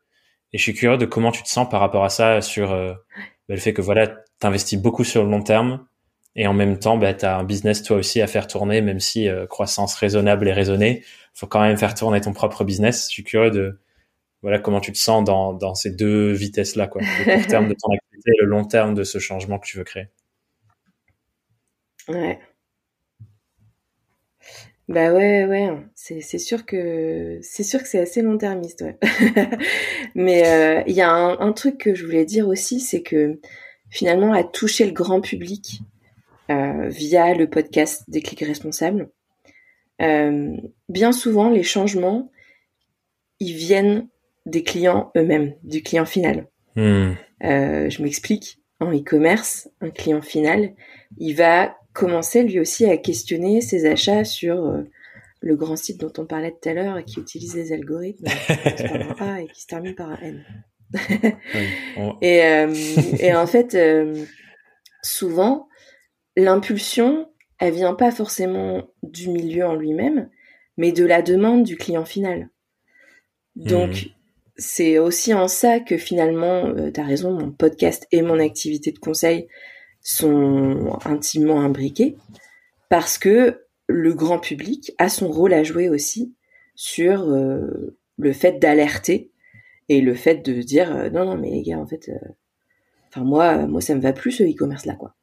Et je suis curieux de comment tu te sens par rapport à ça sur euh, bah, le fait que voilà, t'investis beaucoup sur le long terme et en même temps, bah, tu un business toi aussi à faire tourner, même si euh, croissance raisonnable et raisonnée, faut quand même faire tourner ton propre business. Je suis curieux de voilà comment tu te sens dans, ces deux vitesses là quoi le court de ton activité et le long terme de ce changement que tu veux créer. Ouais. Bah ouais ouais c'est sûr que c'est assez long termiste <laughs> mais euh, il y a un, truc que je voulais dire aussi c'est que finalement à toucher le grand public euh, via le podcast des clics responsables euh, bien souvent les changements ils viennent des clients eux-mêmes, du client final. Hmm. Euh, je m'explique. En e-commerce, un client final, il va commencer lui aussi à questionner ses achats sur euh, le grand site dont on parlait tout à l'heure et qui utilise des algorithmes <laughs> A et qui se termine par un N. <laughs> et, euh, et, en fait, souvent, l'impulsion, elle vient pas forcément du milieu en lui-même, mais de la demande du client final. Donc, hmm c'est aussi en ça que finalement, euh, tu as raison, mon podcast et mon activité de conseil sont intimement imbriqués parce que le grand public a son rôle à jouer aussi sur euh, le fait d'alerter et le fait de dire euh, non non mais les gars en fait enfin moi moi ça me va plus ce e-commerce là quoi.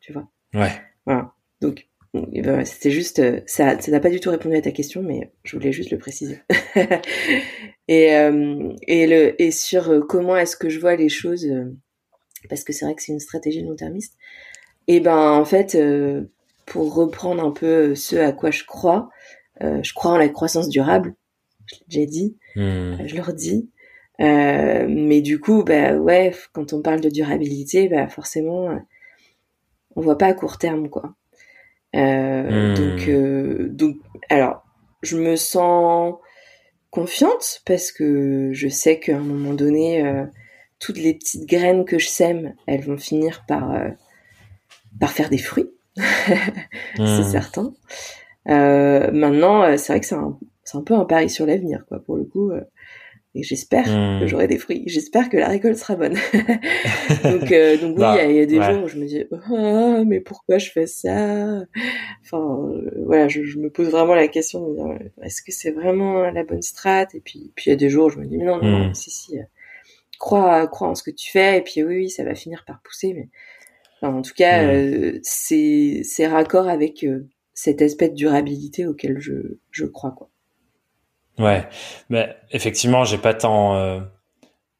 Tu vois? Ouais. Voilà. Donc ben, c'était juste, euh, ça, ça n'a pas du tout répondu à ta question, mais je voulais juste le préciser. <laughs> et euh, et le et sur euh, comment est-ce que je vois les choses, parce que c'est vrai que c'est une stratégie long-termiste. Et ben en fait, pour reprendre un peu ce à quoi je crois, je crois en la croissance durable. Je l'ai déjà dit, hmm. je le redis. mais du coup, bah ouais, quand on parle de durabilité, bah forcément, on voit pas à court terme quoi. Euh, donc, hmm. euh, donc, alors, je me sens confiante parce que je sais qu'à un moment donné, euh, toutes les petites graines que je sème, elles vont finir par par faire des fruits, <laughs> c'est hmm. certain. maintenant, c'est vrai que c'est un, c'est un peu un pari sur l'avenir, quoi. Pour le coup, et j'espère que hmm. j'aurai des fruits. J'espère que la récolte sera bonne. <laughs> donc, euh, donc oui, il y, a des jours où je me dis, oh, mais pourquoi je fais ça? Enfin, euh, voilà, je, je, me pose vraiment la question de dire, est-ce que c'est vraiment la bonne strat Et puis, puis il y a des jours où je me dis, mais non, non, hmm. si, si, euh, crois, crois en ce que tu fais. Et puis oui, oui, ça va finir par pousser. Mais en tout cas, mmh. c'est c'est raccord avec cet aspect de durabilité auquel je, je crois quoi. Ouais, mais effectivement, j'ai pas tant. Euh,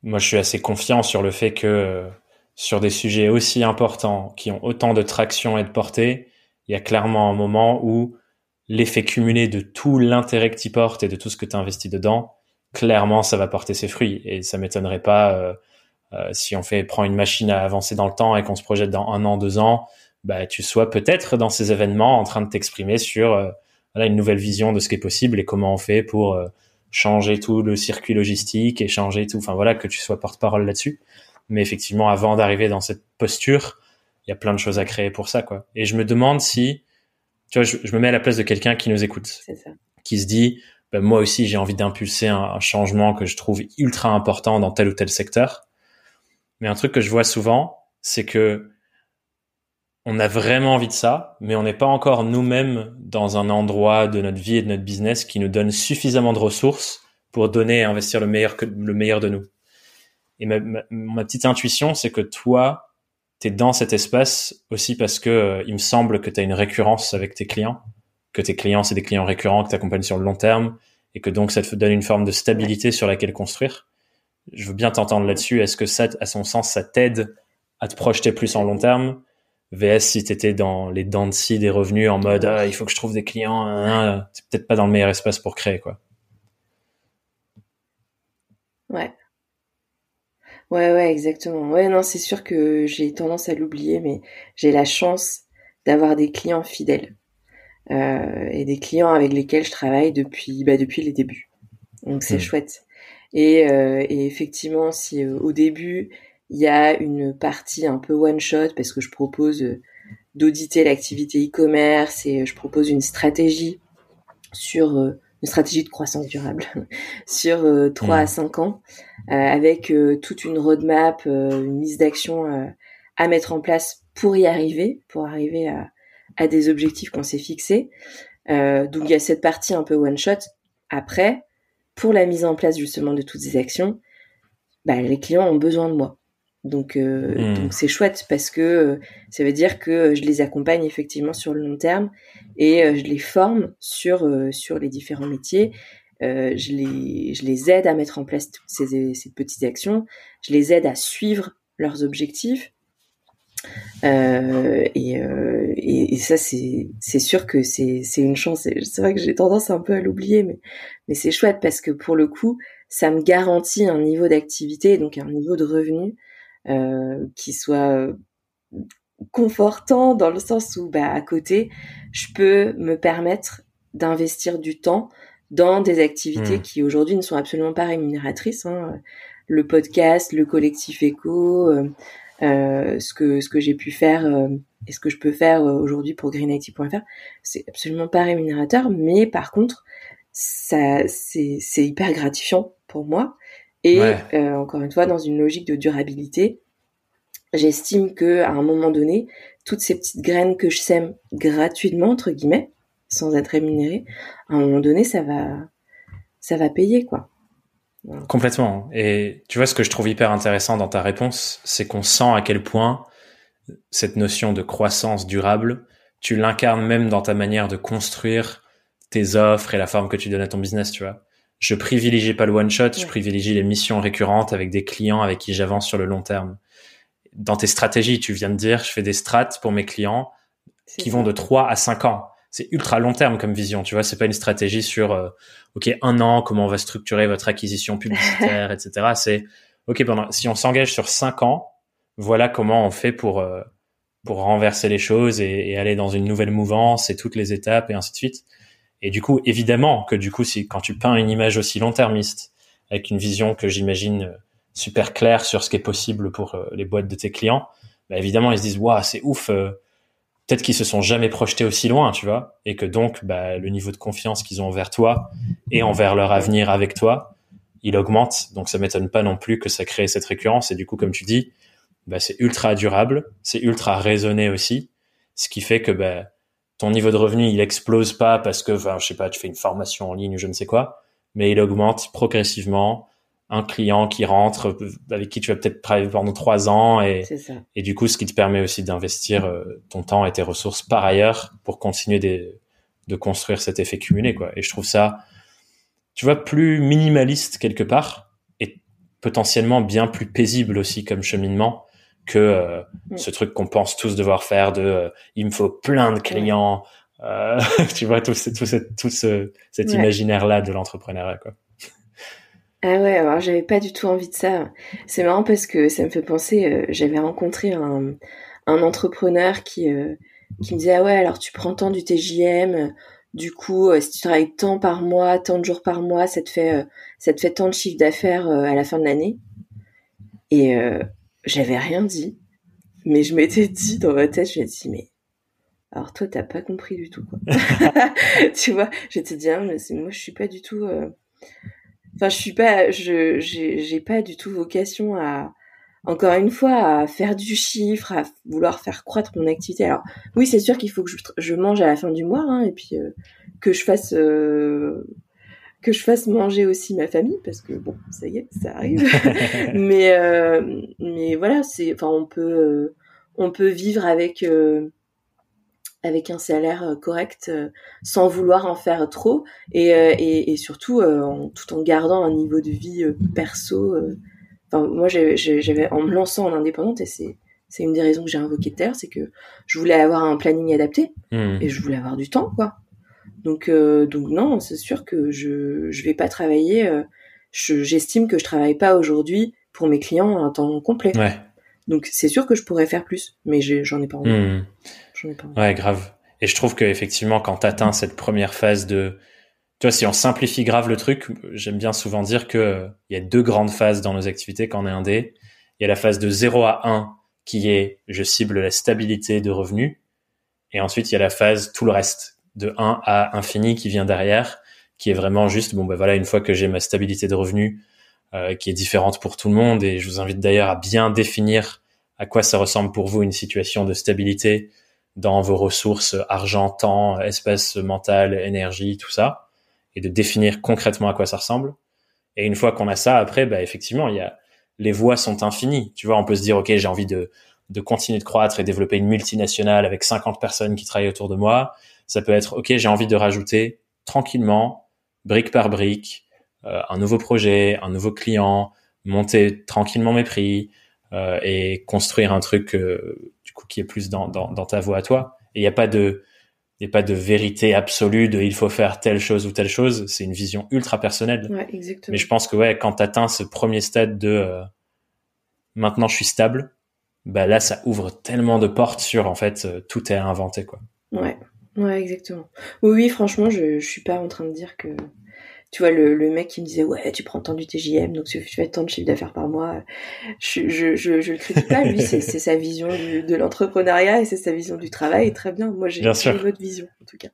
moi, je suis assez confiant sur le fait que euh, sur des sujets aussi importants, qui ont autant de traction et de portée, il y a clairement un moment où l'effet cumulé de tout l'intérêt que tu portes et de tout ce que tu investis dedans, clairement, ça va porter ses fruits. Et ça m'étonnerait pas euh, si on fait prend une machine à avancer dans le temps et qu'on se projette dans un an, deux ans, bah, tu sois peut-être dans ces événements en train de t'exprimer sur euh, voilà, une nouvelle vision de ce qui est possible et comment on fait pour euh, changer tout le circuit logistique et changer tout. Enfin voilà, que tu sois porte-parole là-dessus. Mais effectivement, avant d'arriver dans cette posture, il y a plein de choses à créer pour ça, quoi. Et je me demande si, tu vois, je, me mets à la place de quelqu'un qui nous écoute, ça. qui se dit, bah, moi aussi j'ai envie d'impulser un, un, changement que je trouve ultra important dans tel ou tel secteur. Mais un truc que je vois souvent, c'est que on a vraiment envie de ça, mais on n'est pas encore nous-mêmes dans un endroit de notre vie et de notre business qui nous donne suffisamment de ressources pour donner et investir le meilleur, le meilleur de nous. Et ma, ma, petite intuition, c'est que toi, tu es dans cet espace aussi parce que euh, il me semble que tu as une récurrence avec tes clients, que tes clients, c'est des clients récurrents que tu accompagnes sur le long terme et que donc ça te donne une forme de stabilité sur laquelle construire. Je veux bien t'entendre là-dessus. Est-ce que ça, à son sens, ça t'aide à te projeter plus en long terme VS si t'étais dans les dents de scie des revenus en mode ah, il faut que je trouve des clients, hein, hein, c'est peut-être pas dans le meilleur espace pour créer quoi. Ouais. Ouais ouais exactement. Ouais non c'est sûr que j'ai tendance à l'oublier mais j'ai la chance d'avoir des clients fidèles euh, et des clients avec lesquels je travaille depuis bah, depuis les débuts. Donc c'est hmm. chouette. Et, euh, et, effectivement si euh, au début il y a une partie un peu one shot parce que je propose euh, d'auditer l'activité e-commerce et euh, je propose une stratégie sur euh, une stratégie de croissance durable <laughs> sur 3 à 5 mmh. ans avec toute une roadmap, une liste d'actions à mettre en place pour y arriver, pour arriver à, à des objectifs qu'on s'est fixés. donc il y a cette partie un peu one shot. Après, pour la mise en place justement de toutes ces actions, bah, les clients ont besoin de moi. Donc, euh, hmm. donc c'est chouette parce que euh, ça veut dire que je les accompagne effectivement sur le long terme et euh, je les forme sur sur les différents métiers. je les je les aide à mettre en place toutes ces, ces petites actions. Je les aide à suivre leurs objectifs. Et, et, et, ça c'est c'est sûr que c'est c'est une chance. C'est vrai que j'ai tendance un peu à l'oublier, mais mais c'est chouette parce que pour le coup ça me garantit un niveau d'activité donc un niveau de revenu euh, qui soit euh, confortant dans le sens où bah, à côté, je peux me permettre d'investir du temps dans des activités mmh. qui aujourd'hui ne sont absolument pas rémunératrices. Hein. Le podcast, le collectif éco, euh, euh, ce que ce que j'ai pu faire euh, et ce que je peux faire aujourd'hui pour greenIT.fr, c'est absolument pas rémunérateur, mais par contre, ça c'est c'est hyper gratifiant pour moi et euh, encore une fois, dans une logique de durabilité, j'estime que à un moment donné, toutes ces petites graines que je sème gratuitement entre guillemets, sans être rémunéré, à un moment donné, ça va, ça va payer quoi. Complètement. Et tu vois, ce que je trouve hyper intéressant dans ta réponse, c'est qu'on sent à quel point cette notion de croissance durable, tu l'incarnes même dans ta manière de construire tes offres et la forme que tu donnes à ton business, tu vois je privilégie pas le one shot, je privilégie les missions récurrentes avec des clients avec qui j'avance sur le long terme. Dans tes stratégies, tu viens de dire, je fais des strats pour mes clients qui vont de 3 à 5 ans. C'est ultra long terme comme vision, tu vois, c'est pas une stratégie sur euh, OK, un an, comment on va structurer votre acquisition publicitaire, <laughs> etc. C'est OK, pendant si on s'engage sur 5 ans, voilà comment on fait pour euh, pour renverser les choses et, et, aller dans une nouvelle mouvance et toutes les étapes et ainsi de suite. Et du coup, évidemment que du coup, si quand tu peins une image aussi long-termiste, avec une vision que j'imagine euh, super claire sur ce qui est possible pour euh, les boîtes de tes clients, bah évidemment, ils se disent, waouh, c'est ouf. Euh, peut-être qu'ils se sont jamais projetés aussi loin, tu vois, et que donc, bah, le niveau de confiance qu'ils ont envers toi et envers leur avenir avec toi, il augmente. Donc, ça m'étonne pas non plus que ça crée cette récurrence. Et du coup, comme tu dis, bah, c'est ultra durable, c'est ultra raisonné aussi, ce qui fait que, bah, ton niveau de revenu il explose pas parce que enfin je sais pas tu fais une formation en ligne ou je ne sais quoi mais il augmente progressivement un client qui rentre avec qui tu vas peut-être travailler pendant trois ans et et du coup ce qui te permet aussi d'investir euh, ton temps et tes ressources par ailleurs pour continuer des, de construire cet effet cumulé quoi. Et je trouve ça tu vois plus minimaliste quelque part et potentiellement bien plus paisible aussi comme cheminement que euh, Mm. ce truc qu'on pense tous devoir faire de euh, il me faut plein de clients euh, <laughs> tu vois tout, ce, tout, ce, tout ce, cet Ouais. imaginaire là de l'entrepreneuriat quoi Ah ouais, alors j'avais pas du tout envie de ça. C'est marrant parce que ça me fait penser, j'avais rencontré un, un entrepreneur qui, qui me disait, ah ouais, alors tu prends tant du TJM, du coup, si tu travailles tant par mois, tant de jours par mois, ça te fait, ça te fait tant de chiffre d'affaires à la fin de l'année. Et euh, j'avais rien dit, mais je m'étais dit dans ma tête, je m'étais dit, mais alors toi, t'as pas compris du tout, quoi. <laughs> <laughs> tu vois, j'étais dit, ah, mais c'est- moi, je suis pas du tout... euh, Enfin, je suis pas, je, j'ai, j'ai pas du tout vocation à, encore une fois, à faire du chiffre, à vouloir faire croître mon activité. Alors, oui, c'est sûr qu'il faut que je, je mange à la fin du mois, hein, et puis euh, que je fasse, euh, que je fasse manger aussi ma famille, parce que bon, ça y est, ça arrive. <laughs> mais, euh, mais voilà, c'est, enfin, on peut, euh, on peut vivre avec. euh, avec un salaire correct sans vouloir en faire trop et, et, et surtout en, tout en gardant un niveau de vie perso enfin moi j'avais en me lançant en indépendante et c'est c'est une des raisons que j'ai invoqué tout à l'heure c'est que je voulais avoir un planning adapté Hmm. et je voulais avoir du temps quoi donc euh, donc non c'est sûr que je je vais pas travailler euh, je- j'estime que je travaille pas aujourd'hui pour mes clients à un temps complet ouais donc c'est sûr que je pourrais faire plus mais j'ai- j'en ai pas envie Hmm. j'en ai pas envie Ouais, grave. Et je trouve que effectivement, quand t'atteins cette première phase de, tu vois, si on simplifie grave le truc, j'aime bien souvent dire que il y a deux grandes phases dans nos activités quand on est indé. Il y a la phase de 0 à 1 qui est je cible la stabilité de revenus. Et ensuite, il y a la phase tout le reste de 1 à infini qui vient derrière, qui est vraiment juste, bon, ben voilà, une fois que j'ai ma stabilité de revenus, euh, qui est différente pour tout le monde. Et je vous invite d'ailleurs à bien définir à quoi ça ressemble pour vous une situation de stabilité dans vos ressources argent, temps, espace mental, énergie, tout ça, et de définir concrètement à quoi ça ressemble. Et une fois qu'on a ça, après, bah, effectivement, il y a les voies sont infinies. Tu vois, on peut se dire, ok, j'ai envie de de continuer de croître et développer une multinationale avec 50 personnes qui travaillent autour de moi. Ça peut être, ok, j'ai envie de rajouter tranquillement, brique par brique, euh, un nouveau projet, un nouveau client, monter tranquillement mes prix euh, et construire un truc euh, du coup qui est plus dans, dans, dans ta voie à toi. Et il n'y a pas de il a pas de vérité absolue de il faut faire telle chose ou telle chose. C'est une vision ultra personnelle. ouais exactement Mais je pense que ouais, quand tu atteins ce premier stade de euh, maintenant je suis stable, bah là ça ouvre tellement de portes sur en fait euh, tout est à inventer quoi. Ouais, ouais, exactement. Oui, oui, franchement, je, je suis pas en train de dire que. Tu vois, le, le mec qui me disait, ouais, tu prends tant du TJM, donc tu fais tant de chiffre d'affaires par mois. Je, je, je, je le critique pas, lui, c'est sa vision du- de l'entrepreneuriat et c'est sa vision du travail, et très bien. Moi, j'ai une autre vision, en tout cas.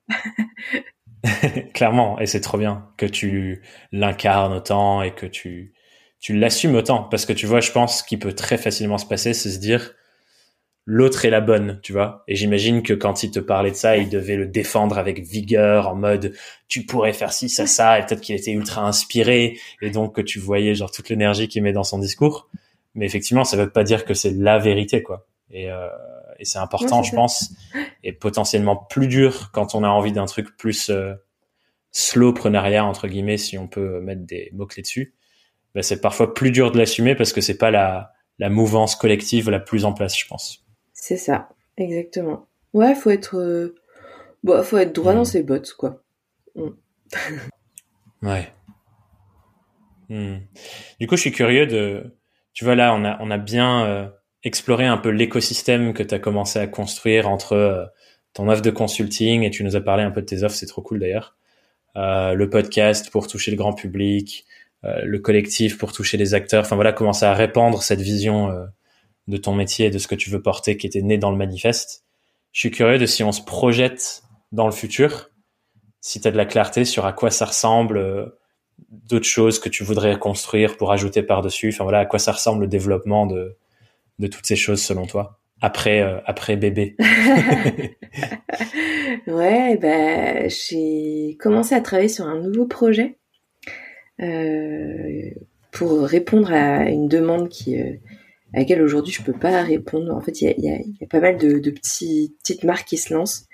<laughs> Clairement, et c'est trop bien que tu l'incarnes autant et que tu tu l'assumes autant parce que tu vois, je pense qu'il peut très facilement se passer, c'est se dire l'autre est la bonne, tu vois. Et j'imagine que quand il te parlait de ça, il devait le défendre avec vigueur, en mode tu pourrais faire ci, ça, ça, et peut-être qu'il était ultra inspiré, et donc que tu voyais genre toute l'énergie qu'il met dans son discours. Mais effectivement, ça veut pas dire que c'est la vérité, quoi. Et, euh, et c'est important, je ça. pense, et potentiellement plus dur quand on a envie d'un truc plus euh, slowpreneuriat entre guillemets, si on peut mettre des mots clés dessus. Ben, c'est parfois plus dur de l'assumer parce que c'est pas la la mouvance collective la plus en place, je pense. C'est ça, exactement. Ouais, faut être. euh, Bon, faut être droit Mm. dans ses bottes, quoi. <laughs> Ouais. Hmm. Du coup, je suis curieux de. Tu vois, là, on a, on a bien euh, exploré un peu l'écosystème que tu as commencé à construire entre euh, ton offre de consulting et tu nous as parlé un peu de tes offres, c'est trop cool d'ailleurs. Le podcast pour toucher le grand public, le collectif pour toucher les acteurs. Enfin voilà, commencer à répandre cette vision de ton métier et de ce que tu veux porter qui était né dans le manifeste. Je suis curieux de si on se projette dans le futur, si tu as de la clarté sur à quoi ça ressemble. euh, d'autres choses que tu voudrais construire pour ajouter par-dessus Enfin voilà, à quoi ça ressemble le développement de, de toutes ces choses selon toi après, euh, après bébé <laughs> Ouais, bah, j'ai commencé à travailler sur un nouveau projet. Euh, pour répondre à une demande qui à laquelle aujourd'hui je peux pas répondre. En fait, il y a, y, a, y a, pas mal de, de petits, petites marques qui se lancent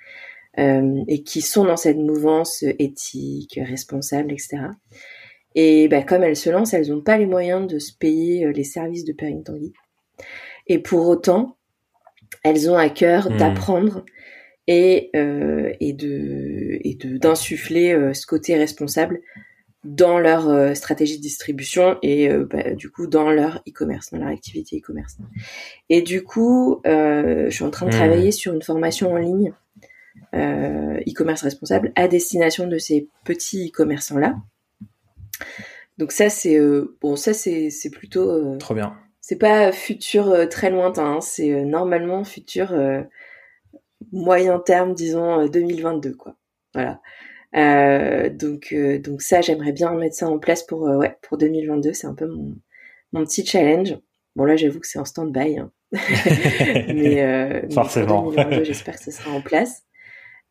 euh, et qui sont dans cette mouvance éthique, responsable, etc. Et bah, comme elles se lancent, elles n'ont pas les moyens de se payer les services de Perrine Tanguy. Et pour autant, elles ont à cœur mmh. d'apprendre et, euh, et de et de d'insuffler euh, ce côté responsable dans leur euh, stratégie de distribution et euh, bah, du coup dans leur e-commerce, dans leur activité e-commerce. Et du coup, je suis en train de mmh. travailler sur une formation en ligne e-commerce responsable à destination de ces petits e-commerçants là. Donc ça c'est bon ça c'est c'est plutôt trop bien. C'est pas futur très lointain, hein, c'est normalement futur moyen terme, disons 2022 euh, quoi. Voilà. Euh, donc euh, donc ça, j'aimerais bien mettre ça en place pour ouais pour 2022. C'est un peu mon mon petit challenge. Bon là, j'avoue que c'est en stand-by, hein. <laughs> mais, forcément. pour 2022, j'espère que ça sera en place. <laughs>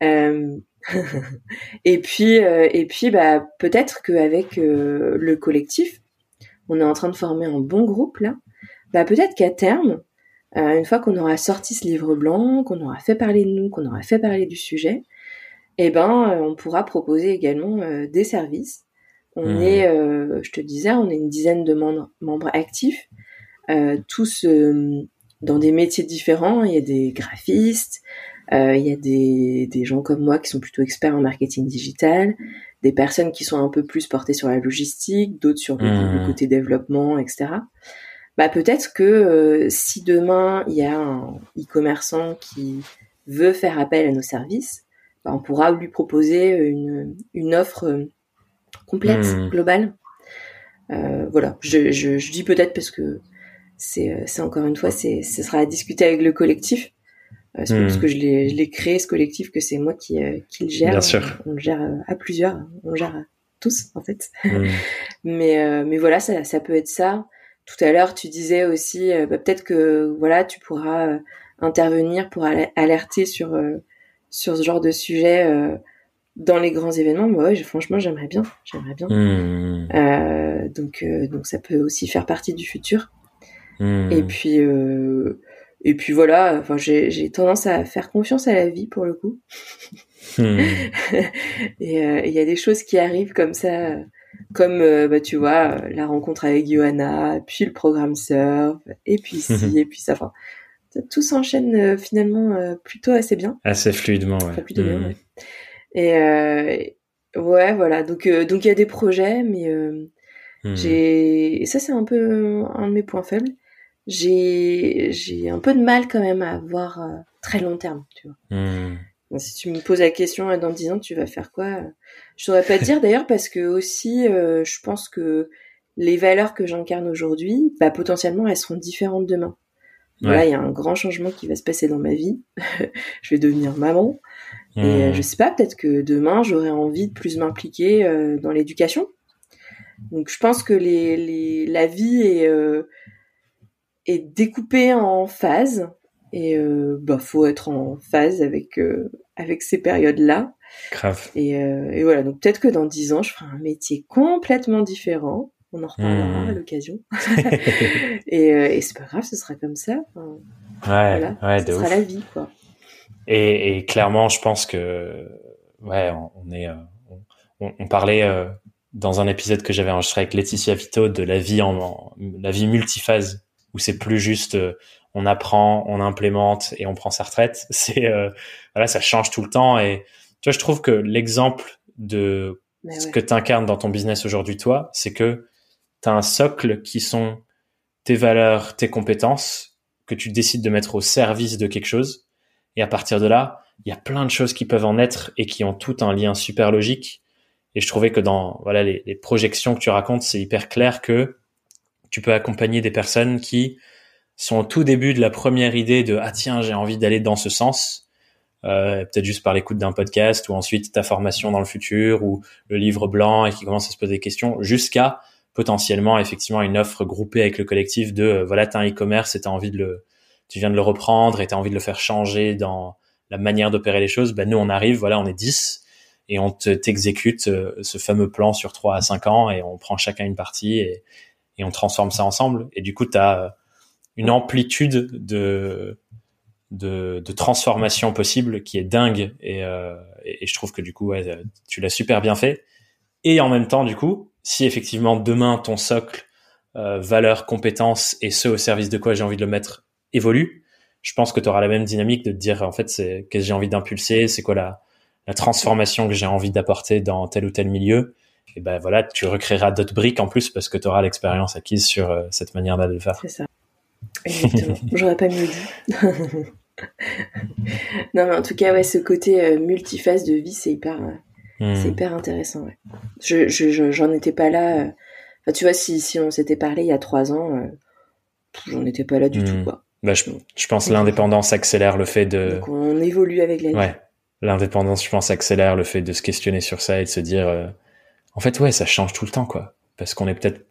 et puis et puis bah peut-être qu'avec le collectif, on est en train de former un bon groupe là. Bah peut-être qu'à terme, euh, une fois qu'on aura sorti ce livre blanc, qu'on aura fait parler de nous, qu'on aura fait parler du sujet, eh ben, euh, on pourra proposer également euh, des services. On mmh. est, je te disais, on est une dizaine de membres, membres actifs, tous dans des métiers différents. Il y a des graphistes, il y a des, des gens comme moi qui sont plutôt experts en marketing digital, des personnes qui sont un peu plus portées sur la logistique, d'autres sur le, le, mmh. côté développement, etc bah peut-être que euh, si demain il y a un e-commerçant qui veut faire appel à nos services, on pourra lui proposer une, une offre euh, complète, mmh. globale. Euh, voilà, je, je, je dis peut-être parce que c'est, euh, c'est encore une fois, c'est, ce sera à discuter avec le collectif. Euh, c'est mmh. parce que je l'ai, je l'ai créé ce collectif que c'est moi qui, qui le gère. Bien sûr. On, le gère à plusieurs, on gère tous en fait. Mmh. <laughs> mais mais voilà, ça, ça peut être ça. Tout à l'heure, tu disais aussi, bah, peut-être que voilà, tu pourras intervenir pour alerter sur euh, sur ce genre de sujet dans les grands événements. Bah ouais, franchement, j'aimerais bien, j'aimerais bien. Mmh. donc donc ça peut aussi faire partie du futur. Mmh. Et puis et puis voilà, enfin j'ai tendance à faire confiance à la vie pour le coup. Mmh. <laughs> et il y a des choses qui arrivent comme ça comme euh, bah, tu vois la rencontre avec Johanna, puis le programme Surf, et puis ci, et puis ça. Enfin, tout s'enchaîne euh, finalement euh, plutôt assez bien. Assez fluidement, ouais. Enfin, plutôt bien, mmh. ouais. Et ouais, voilà. Donc donc il y a des projets, mais mmh. j'ai et ça c'est un peu un de mes points faibles. J'ai j'ai un peu de mal quand même à voir très long terme, tu vois. Mmh. Si tu me poses la question dans 10 ans, tu vas faire quoi Je saurais pas te dire d'ailleurs parce que aussi, euh, je pense que les valeurs que j'incarne aujourd'hui, bah, potentiellement, elles seront différentes demain. Voilà, il y a un grand changement qui va se passer dans ma vie. <laughs> je vais devenir maman. Et euh, hmm. je sais pas, peut-être que demain, j'aurai envie de plus m'impliquer euh, dans l'éducation. Donc, je pense que les, les, la vie est, est découpée en phases et euh, bah faut être en phase avec avec ces périodes-là. Grave. Et, euh, et voilà, donc peut-être que dans dix ans, je ferai un métier complètement différent. On en reparlera mmh. à l'occasion. <laughs> <laughs> et, euh, et c'est pas grave, ce sera comme ça. Enfin, ouais, voilà, ouais, ce sera la vie, quoi. Et, et, clairement, je pense que ouais, on, est, euh, on, on parlait euh, dans un épisode que j'avais enregistré avec Laetitia Vito de la vie en, en la vie multiphase où c'est plus juste euh, on apprend, on implémente et on prend sa retraite. <laughs> C'est euh, voilà, ça change tout le temps. Et tu vois, je trouve que l'exemple de ce que tu incarnes dans ton business aujourd'hui, toi, c'est que tu as un socle qui sont tes valeurs, tes compétences que tu décides de mettre au service de quelque chose. Et à partir de là, il y a plein de choses qui peuvent en être et qui ont tout un lien super logique. Et je trouvais que dans voilà les, les projections que tu racontes, c'est hyper clair que tu peux accompagner des personnes qui sont au tout début de la première idée de ah tiens j'ai envie d'aller dans ce sens euh, peut-être juste par l'écoute d'un podcast ou ensuite ta formation dans le futur ou le livre blanc et qui commence à se poser des questions jusqu'à potentiellement effectivement une offre groupée avec le collectif de euh, voilà t'as un e-commerce et t'as envie de le tu viens de le reprendre et t'as envie de le faire changer dans la manière d'opérer les choses ben nous on arrive voilà on est 10 et on t'exécute euh, ce fameux plan sur 3 à 5 ans et on prend chacun une partie et et on transforme ça ensemble. Et du coup, tu as une amplitude de, de, de transformation possible qui est dingue. Et, euh, et, je trouve que du coup, tu l'as super bien fait. Et en même temps, du coup, si effectivement demain ton socle, euh, valeur, compétences et ce au service de quoi j'ai envie de le mettre évolue, je pense que tu auras la même dynamique de te dire en fait c'est qu'est-ce que j'ai envie d'impulser, c'est quoi la, la transformation que j'ai envie d'apporter dans tel ou tel milieu. Et ben voilà, tu recréeras d'autres briques en plus parce que tu auras l'expérience acquise sur euh, cette manière de le faire. C'est ça. Exactement. <laughs> J'aurais pas mieux dit. <laughs> non mais en tout cas ouais, ce côté euh, multiface de vie c'est hyper, euh, hmm. c'est hyper intéressant. Ouais. Je, je, j'en étais pas là. Enfin tu vois si si on s'était parlé il y a trois ans, j'en étais pas là du tout hmm. quoi. Bah, je, je pense l'indépendance accélère le fait de. Donc on évolue avec la vie. Ouais l'indépendance, je pense, accélère le fait de se questionner sur ça et de se dire, euh, en fait, ouais, ça change tout le temps, quoi. Parce qu'on est peut-être,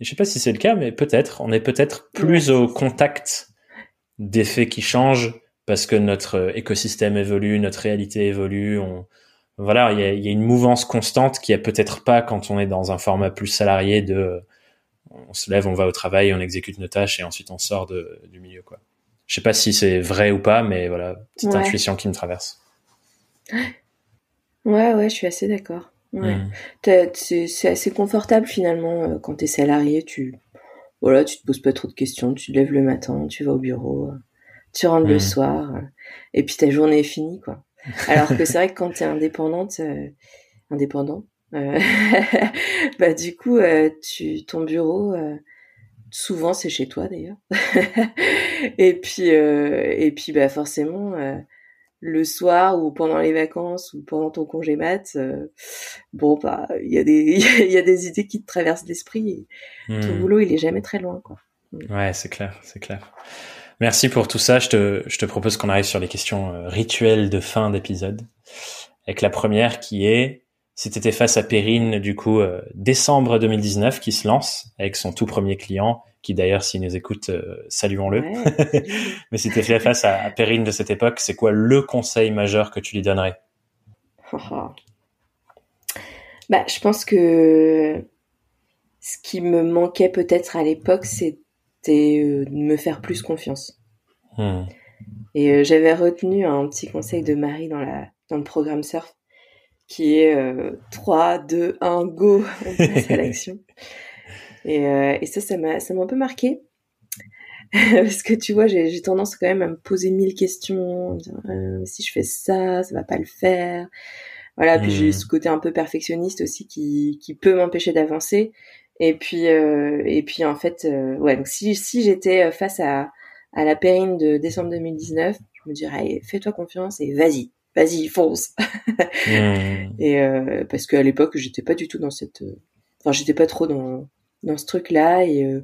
je sais pas si c'est le cas, mais peut-être, on est peut-être plus au contact des faits qui changent parce que notre écosystème évolue, notre réalité évolue. On, voilà, il y a, y a, une mouvance constante qui a peut-être pas quand on est dans un format plus salarié de, on se lève, on va au travail, on exécute nos tâches et ensuite on sort de, du milieu, quoi. Je sais pas si c'est vrai ou pas, mais voilà, petite intuition qui me traverse. Ouais, ouais, je suis assez d'accord. Ouais. Mm. C'est assez confortable finalement euh, quand t'es salarié. Tu, voilà, tu te poses pas trop de questions. Tu te lèves le matin, tu vas au bureau, euh, tu rentres le mm. soir, euh, et puis ta journée est finie, quoi. Alors que c'est vrai que quand t'es indépendante, indépendant, <laughs> bah du coup, tu, ton bureau, souvent c'est chez toi d'ailleurs. <laughs> et puis, et puis, bah forcément le soir ou pendant les vacances ou pendant ton congé mat, euh, bon bah il y a des <laughs> il y a des idées qui te traversent l'esprit ton hmm. boulot il est jamais très loin quoi. Hmm. Ouais, c'est clair, c'est clair. Merci pour tout ça. Je te je te propose qu'on arrive sur les questions euh, rituelles de fin d'épisode. Avec la première qui est si tu étais face à Perrine du coup euh, décembre 2019 qui se lance avec son tout premier client qui d'ailleurs, s'il nous écoute, euh, saluons-le. <laughs> Mais si tu fait face à, à Perrine de cette époque, c'est quoi le conseil majeur que tu lui donnerais? <laughs> Bah, Je pense que ce qui me manquait peut-être à l'époque, c'était euh, de me faire plus confiance. Hmm. Et euh, j'avais retenu un petit conseil de Marie dans, la, dans le programme Surf, qui est 3, 2, 1, go, <laughs> on passe à l'action. Et, euh, et ça, ça m'a, ça m'a un peu marqué. <laughs> Parce que tu vois, j'ai, tendance quand même à me poser mille questions. Euh, si je fais ça, ça va pas le faire. Voilà, puis j'ai mmh. ce côté un peu perfectionniste aussi qui, qui peut m'empêcher d'avancer. Et puis, euh, et puis en fait, euh, ouais, donc si, si j'étais face à, à la périne de décembre 2019, je me dirais, fais-toi confiance et vas-y, vas-y, fonce. mmh. Et euh, parce qu'à l'époque, j'étais pas du tout dans cette, enfin, j'étais pas trop dans dans ce truc-là et, euh,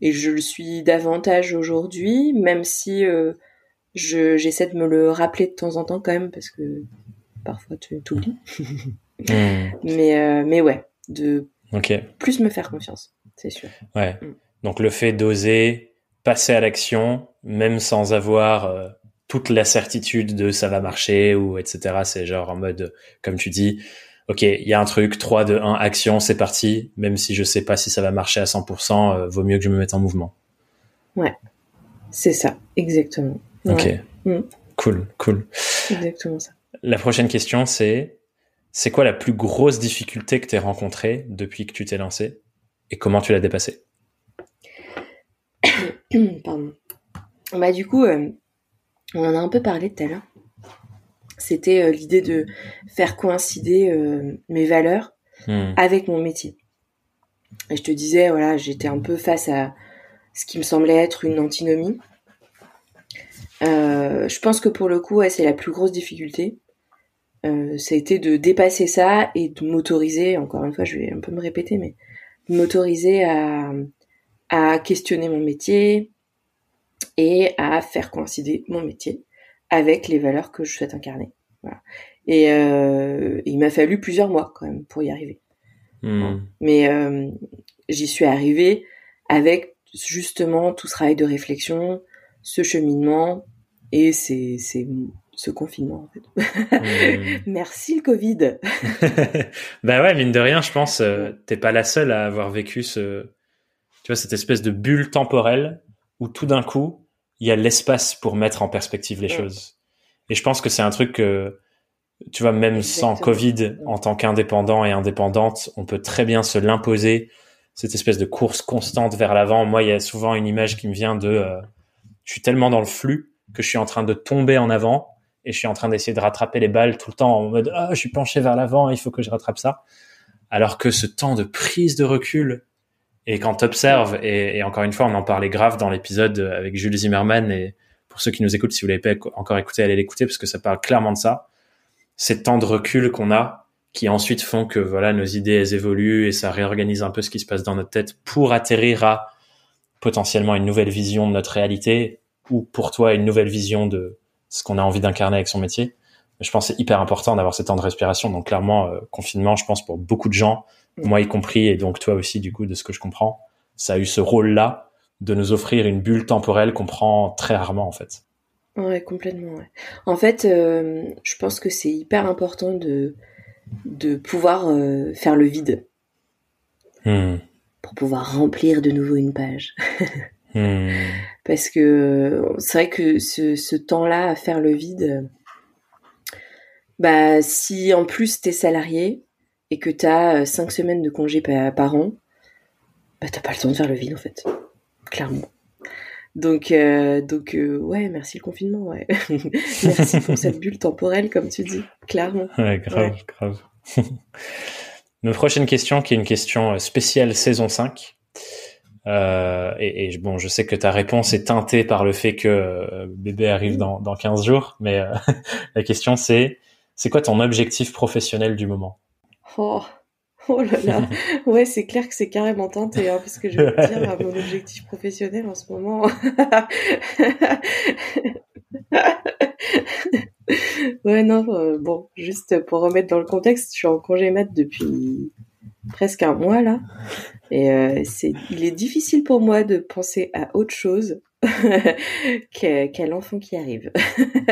et je le suis davantage aujourd'hui, même si euh, je, j'essaie de me le rappeler de temps en temps quand même parce que parfois tu t'oublies. Hmm. <laughs> mais, euh, mais ouais, de plus me faire confiance, c'est sûr. Ouais. Mm. Donc le fait d'oser passer à l'action, même sans avoir toute la certitude de ça va marcher ou etc. C'est genre en mode, comme tu dis, ok, il y a un truc, 3, 2, 1, action, c'est parti. Même si je sais pas si ça va marcher à 100%, euh, vaut mieux que je me mette en mouvement. Ouais, c'est ça, exactement. Ok, mm. cool, cool. Exactement ça. La prochaine question, c'est c'est quoi la plus grosse difficulté que tu as rencontrée depuis que tu t'es lancé et comment tu l'as dépassée? <coughs> Pardon. Bah du coup, euh, on en a un peu parlé tout à l'heure c'était euh, l'idée de faire coïncider euh, mes valeurs hmm. avec mon métier. Et je te disais, voilà, j'étais un peu face à ce qui me semblait être une antinomie. Je pense que pour le coup, c'est la plus grosse difficulté. Ça a été de dépasser ça et de m'autoriser, encore une fois, je vais un peu me répéter, mais de m'autoriser à, à questionner mon métier et à faire coïncider mon métier avec les valeurs que je souhaite incarner. Voilà. Et euh, il m'a fallu plusieurs mois quand même pour y arriver. Hmm. Mais euh, j'y suis arrivée avec justement tout ce travail de réflexion, ce cheminement et c'est c'est ce confinement en fait. Hmm. <laughs> Merci le Covid. <laughs> bah ouais, mine de rien, je pense, euh, t'es pas la seule à avoir vécu ce tu vois, cette espèce de bulle temporelle où tout d'un coup, il y a l'espace pour mettre en perspective les choses. Et je pense que c'est un truc que, tu vois, même sans Covid, en tant qu'indépendant et indépendante, on peut très bien se l'imposer, cette espèce de course constante vers l'avant. Moi, il y a souvent une image qui me vient de, euh, je suis tellement dans le flux que je suis en train de tomber en avant et je suis en train d'essayer de rattraper les balles tout le temps en mode, ah, je suis penché vers l'avant, il faut que je rattrape ça. Alors que ce temps de prise de recul, et quand tu observes, et, encore une fois, on en parlait grave dans l'épisode avec Jules Zimmerman, et pour ceux qui nous écoutent, si vous l'avez pas encore écouté, allez l'écouter parce que ça parle clairement de ça. Ces temps de recul qu'on a, qui ensuite font que voilà nos idées elles évoluent et ça réorganise un peu ce qui se passe dans notre tête pour atterrir à potentiellement une nouvelle vision de notre réalité ou pour toi une nouvelle vision de ce qu'on a envie d'incarner avec son métier je pense que c'est hyper important d'avoir ce temps de respiration. Donc clairement, euh, confinement, je pense pour beaucoup de gens, mm. moi y compris, et donc toi aussi du coup, de ce que je comprends, ça a eu ce rôle-là de nous offrir une bulle temporelle qu'on prend très rarement en fait. Ouais, complètement. Ouais. En fait, euh, je pense que c'est hyper important de de pouvoir euh, faire le vide hmm. pour pouvoir remplir de nouveau une page. <laughs> Hmm. Parce que c'est vrai que ce, ce temps-là à faire le vide, bah, si en plus t'es salarié et que t'as euh, cinq semaines de congé par, an, bah t'as pas le temps de faire le vide en fait, clairement. Donc, euh, donc euh, ouais, merci le confinement, ouais. <laughs> merci pour cette bulle temporelle, comme tu dis, clairement. Ouais, grave, grave. <laughs> Notre prochaine question, qui est une question spéciale saison 5. Euh, et, et, bon, je sais que ta réponse est teintée par le fait que bébé arrive dans, dans 15 jours, mais <laughs> la question c'est c'est quoi ton objectif professionnel du moment? Oh. oh là là, <laughs> ouais, c'est clair que c'est carrément tenté, hein, parce que je veux dire, mon objectif professionnel en ce moment. <laughs> ouais, non, euh, bon, juste pour remettre dans le contexte, je suis en congé mat depuis presque un mois là, et euh, c'est, il est difficile pour moi de penser à autre chose <laughs> qu'à l'enfant qui arrive.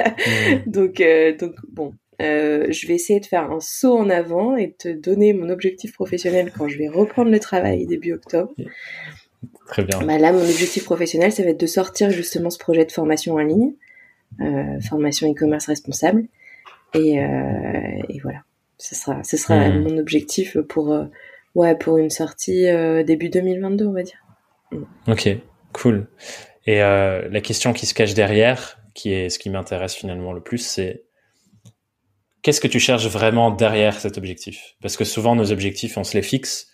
<laughs> Donc, euh, donc bon, euh, je vais essayer de faire un saut en avant et te donner mon objectif professionnel quand je vais reprendre le travail début octobre. Très bien. Bah là, mon objectif professionnel, ça va être de sortir justement ce projet de formation en ligne, euh, formation e-commerce responsable. Et, et, voilà, ce sera, ce sera hmm. mon objectif pour, ouais, pour une sortie euh, début 2022, on va dire. Hmm. Ok, cool. Et euh, la question qui se cache derrière, qui est ce qui m'intéresse finalement le plus, c'est qu'est-ce que tu cherches vraiment derrière cet objectif? Parce que souvent nos objectifs, on se les fixe,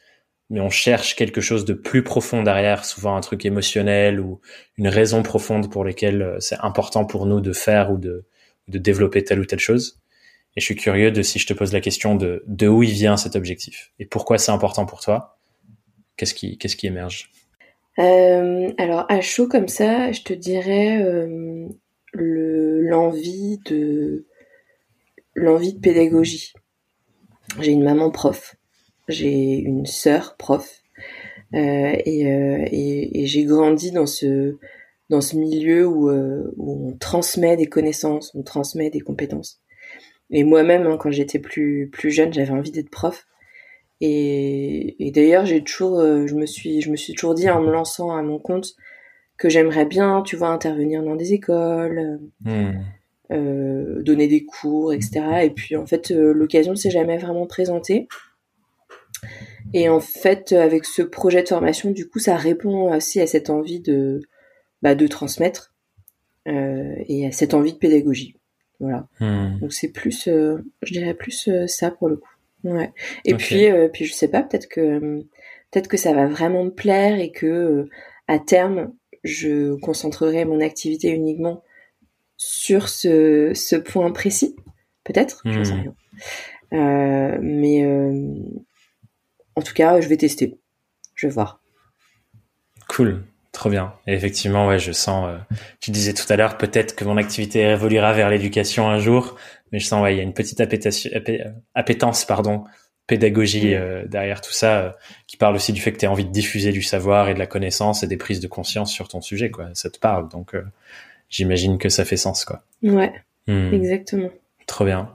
mais on cherche quelque chose de plus profond derrière, souvent un truc émotionnel ou une raison profonde pour lesquelles euh, c'est important pour nous de faire ou de, de développer telle ou telle chose. Et je suis curieux de si je te pose la question de de où il vient cet objectif et pourquoi c'est important pour toi. Qu'est-ce qui qu'est-ce qui émerge? Euh, Alors à chaud comme ça, je te dirais euh, l'envie de l'envie de pédagogie. J'ai une maman prof, j'ai une sœur prof, euh, et, et, et j'ai grandi dans ce dans ce milieu où, où, on transmet des connaissances, on transmet des compétences. Et moi-même, hein, quand j'étais plus plus jeune, j'avais envie d'être prof. Et, et d'ailleurs, j'ai toujours, euh, je me suis, je me suis toujours dit en me lançant à mon compte que j'aimerais bien, tu vois, intervenir dans des écoles. Mmh. Euh, donner des cours, etc. Et puis en fait, euh, l'occasion ne s'est jamais vraiment présentée. Et en fait, avec ce projet de formation, du coup, ça répond aussi à cette envie de, bah, de transmettre euh, et à cette envie de pédagogie. Voilà. Hmm. Donc c'est plus, je dirais plus ça pour le coup. Ouais. Et puis, puis je sais pas, peut-être que peut-être que ça va vraiment me plaire et que à terme, je concentrerai mon activité uniquement sur ce, ce point précis, peut-être, je sais hmm. rien. Euh, mais euh, en tout cas, je vais tester. Je vais voir. Cool, trop bien. Et effectivement, ouais, je sens. Euh, tu disais tout à l'heure, peut-être que mon activité évoluera vers l'éducation un jour, mais je sens, ouais, il y a une petite appétence, pardon, pédagogie hmm. derrière tout ça, qui parle aussi du fait que tu as envie de diffuser du savoir et de la connaissance et des prises de conscience sur ton sujet, quoi. Ça te parle, donc j'imagine que ça fait sens, quoi. Ouais, hmm. exactement. Trop bien.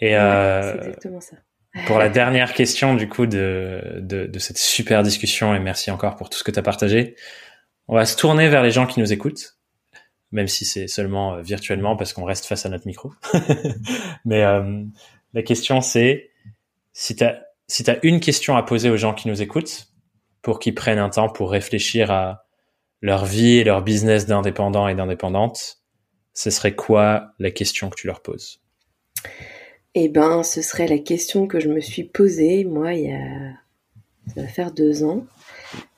Et euh, c'est exactement ça. <laughs> pour la dernière question du coup de, de, de, cette super discussion et merci encore pour tout ce que tu as partagé. On va se tourner vers les gens qui nous écoutent, même si c'est seulement euh, virtuellement parce qu'on reste face à notre micro. <laughs> Mais euh, la question c'est si tu as, une question à poser aux gens qui nous écoutent pour qu'ils prennent un temps pour réfléchir à leur vie et leur business d'indépendant et d'indépendante, ce serait quoi la question que tu leur poses? Eh ben, ce serait la question que je me suis posée, moi, il y a, ça va faire deux ans,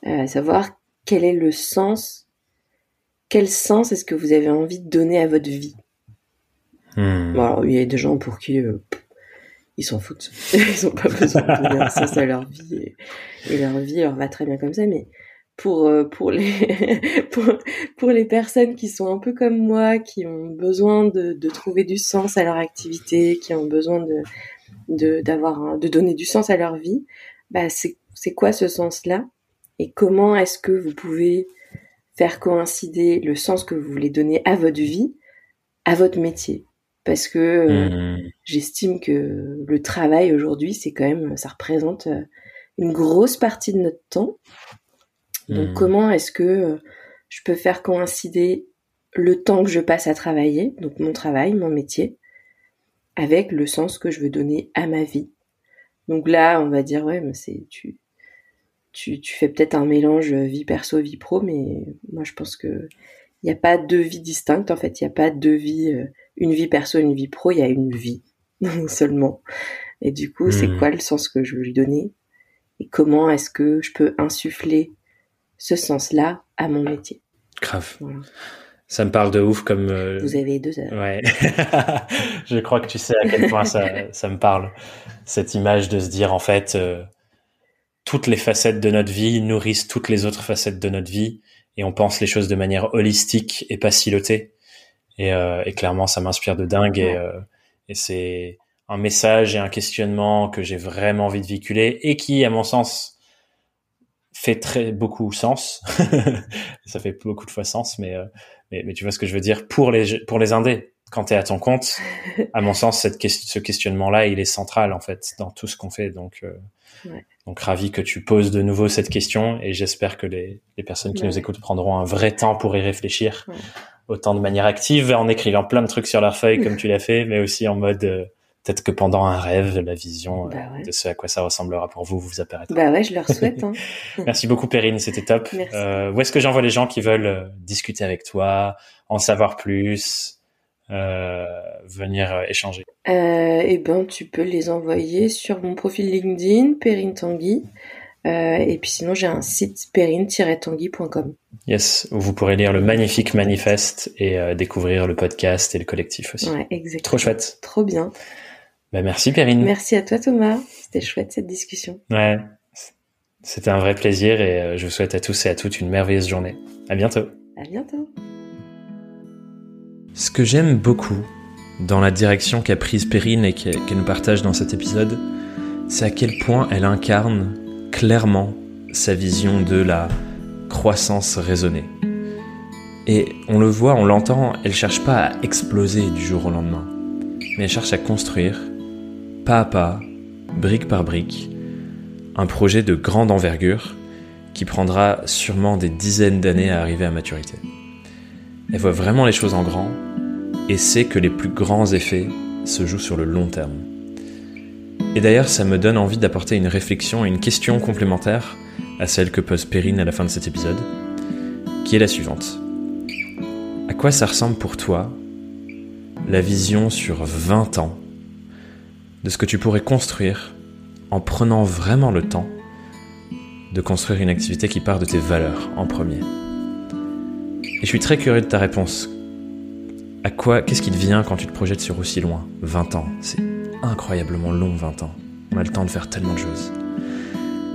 euh, savoir quel est le sens, quel sens est-ce que vous avez envie de donner à votre vie? Hmm. bon, il y a des gens pour qui euh, ils s'en foutent, <laughs> ils n'ont pas besoin de donner un sens à leur vie et, et, leur vie leur va très bien comme ça, mais pour euh, pour les <laughs> pour, pour, les personnes qui sont un peu comme moi, qui ont besoin de, de trouver du sens à leur activité, qui ont besoin de de d'avoir de donner du sens à leur vie, bah c'est c'est quoi ce sens-là? Et comment est-ce que vous pouvez faire coïncider le sens que vous voulez donner à votre vie à votre métier? Parce que euh, mmh. j'estime que le travail aujourd'hui c'est quand même ça représente euh, une grosse partie de notre temps donc hmm. comment est-ce que euh, je peux faire coïncider le temps que je passe à travailler, donc mon travail, mon métier, avec le sens que je veux donner à ma vie? Donc là, on va dire ouais, mais c'est tu, tu tu fais peut-être un mélange vie perso vie pro, mais moi je pense que il n'y a pas deux vies distinctes. En fait, il n'y a pas deux vies, euh, une vie perso, une vie pro. Il y a une vie <laughs> seulement. Et du coup, c'est hmm. quoi le sens que je veux lui donner? Et comment est-ce que je peux insuffler ce sens-là à mon métier? Grave. Ça me parle de ouf comme. Euh, Vous avez deux heures. Ouais. <laughs> je crois que tu sais à quel point ça, ça me parle. Cette image de se dire en fait, euh, toutes les facettes de notre vie nourrissent toutes les autres facettes de notre vie et on pense les choses de manière holistique et pas silotée. Et, euh, et clairement, ça m'inspire de dingue et, et c'est un message et un questionnement que j'ai vraiment envie de véhiculer et qui, à mon sens, fait très beaucoup sens. <laughs> ça fait beaucoup de fois sens, mais, euh, mais, mais tu vois ce que je veux dire pour les pour les indés. Quand tu es à ton compte, <laughs> à mon sens, cette ce questionnement-là, il est central en fait dans tout ce qu'on fait. Donc, euh, ouais. Donc ravi que tu poses de nouveau cette question et j'espère que les, les personnes qui nous écoutent prendront un vrai temps pour y réfléchir, autant de manière active en écrivant plein de trucs sur leur feuille comme <laughs> tu l'as fait, mais aussi en mode euh, peut-être que pendant un rêve, la vision bah euh, de ce à quoi ça ressemblera pour vous vous apparaîtra. Bah ouais, je leur souhaite. Hein. <laughs> Merci beaucoup Perrine, c'était top. Euh, où est-ce que j'envoie les gens qui veulent euh, discuter avec toi, en savoir plus, venir euh, échanger Eh ben, tu peux les envoyer sur mon profil LinkedIn, Perrine Tanguy. et puis sinon, j'ai un site perrine-tanguy.com. Yes, où vous pourrez lire le magnifique manifeste et découvrir le podcast et le collectif aussi. Ouais, exactement. Trop chouette. Trop bien. Bah, merci Perrine. Merci à toi Thomas. C'était chouette cette discussion. Ouais. C'était un vrai plaisir et euh, je vous souhaite à tous et à toutes une merveilleuse journée. À bientôt. À bientôt. Ce que j'aime beaucoup dans la direction qu'a prise Perrine et qu'elle nous partage dans cet épisode, c'est à quel point elle incarne clairement sa vision de la croissance raisonnée. Et on le voit, on l'entend, elle cherche pas à exploser du jour au lendemain, mais elle cherche à construire pas à pas, brique par brique, un projet de grande envergure qui prendra sûrement des dizaines d'années à arriver à maturité. Elle voit vraiment les choses en grand et sait que les plus grands effets se jouent sur le long terme. Et d'ailleurs, ça me donne envie d'apporter une réflexion et une question complémentaire à celle que pose Perrine à la fin de cet épisode, qui est la suivante. À quoi ça ressemble pour toi la vision sur 20 ans de ce que tu pourrais construire en prenant vraiment le temps de construire une activité qui part de tes valeurs en premier? Et je suis très curieux de ta réponse. À quoi, qu'est-ce qui te vient quand tu te projettes sur aussi loin? 20 ans. C'est incroyablement long 20 ans. On a le temps de faire tellement de choses.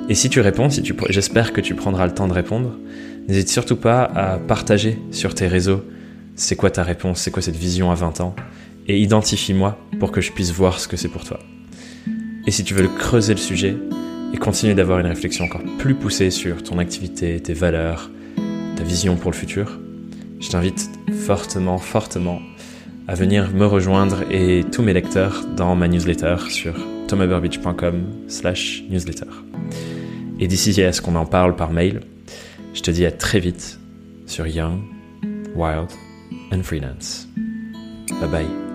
Et si tu réponds, si tu, j'espère que tu prendras le temps de répondre, n'hésite surtout pas à partager sur tes réseaux c'est quoi ta réponse, c'est quoi cette vision à 20 ans? Et identifie-moi pour que je puisse voir ce que c'est pour toi. Et si tu veux creuser le sujet et continuer d'avoir une réflexion encore plus poussée sur ton activité, tes valeurs, ta vision pour le futur, je t'invite fortement, fortement à venir me rejoindre et tous mes lecteurs dans ma newsletter sur thomasburbidge.com slash newsletter. Et d'ici à ce qu'on en parle par mail, je te dis à très vite sur Young, Wild and Freelance. Bye bye.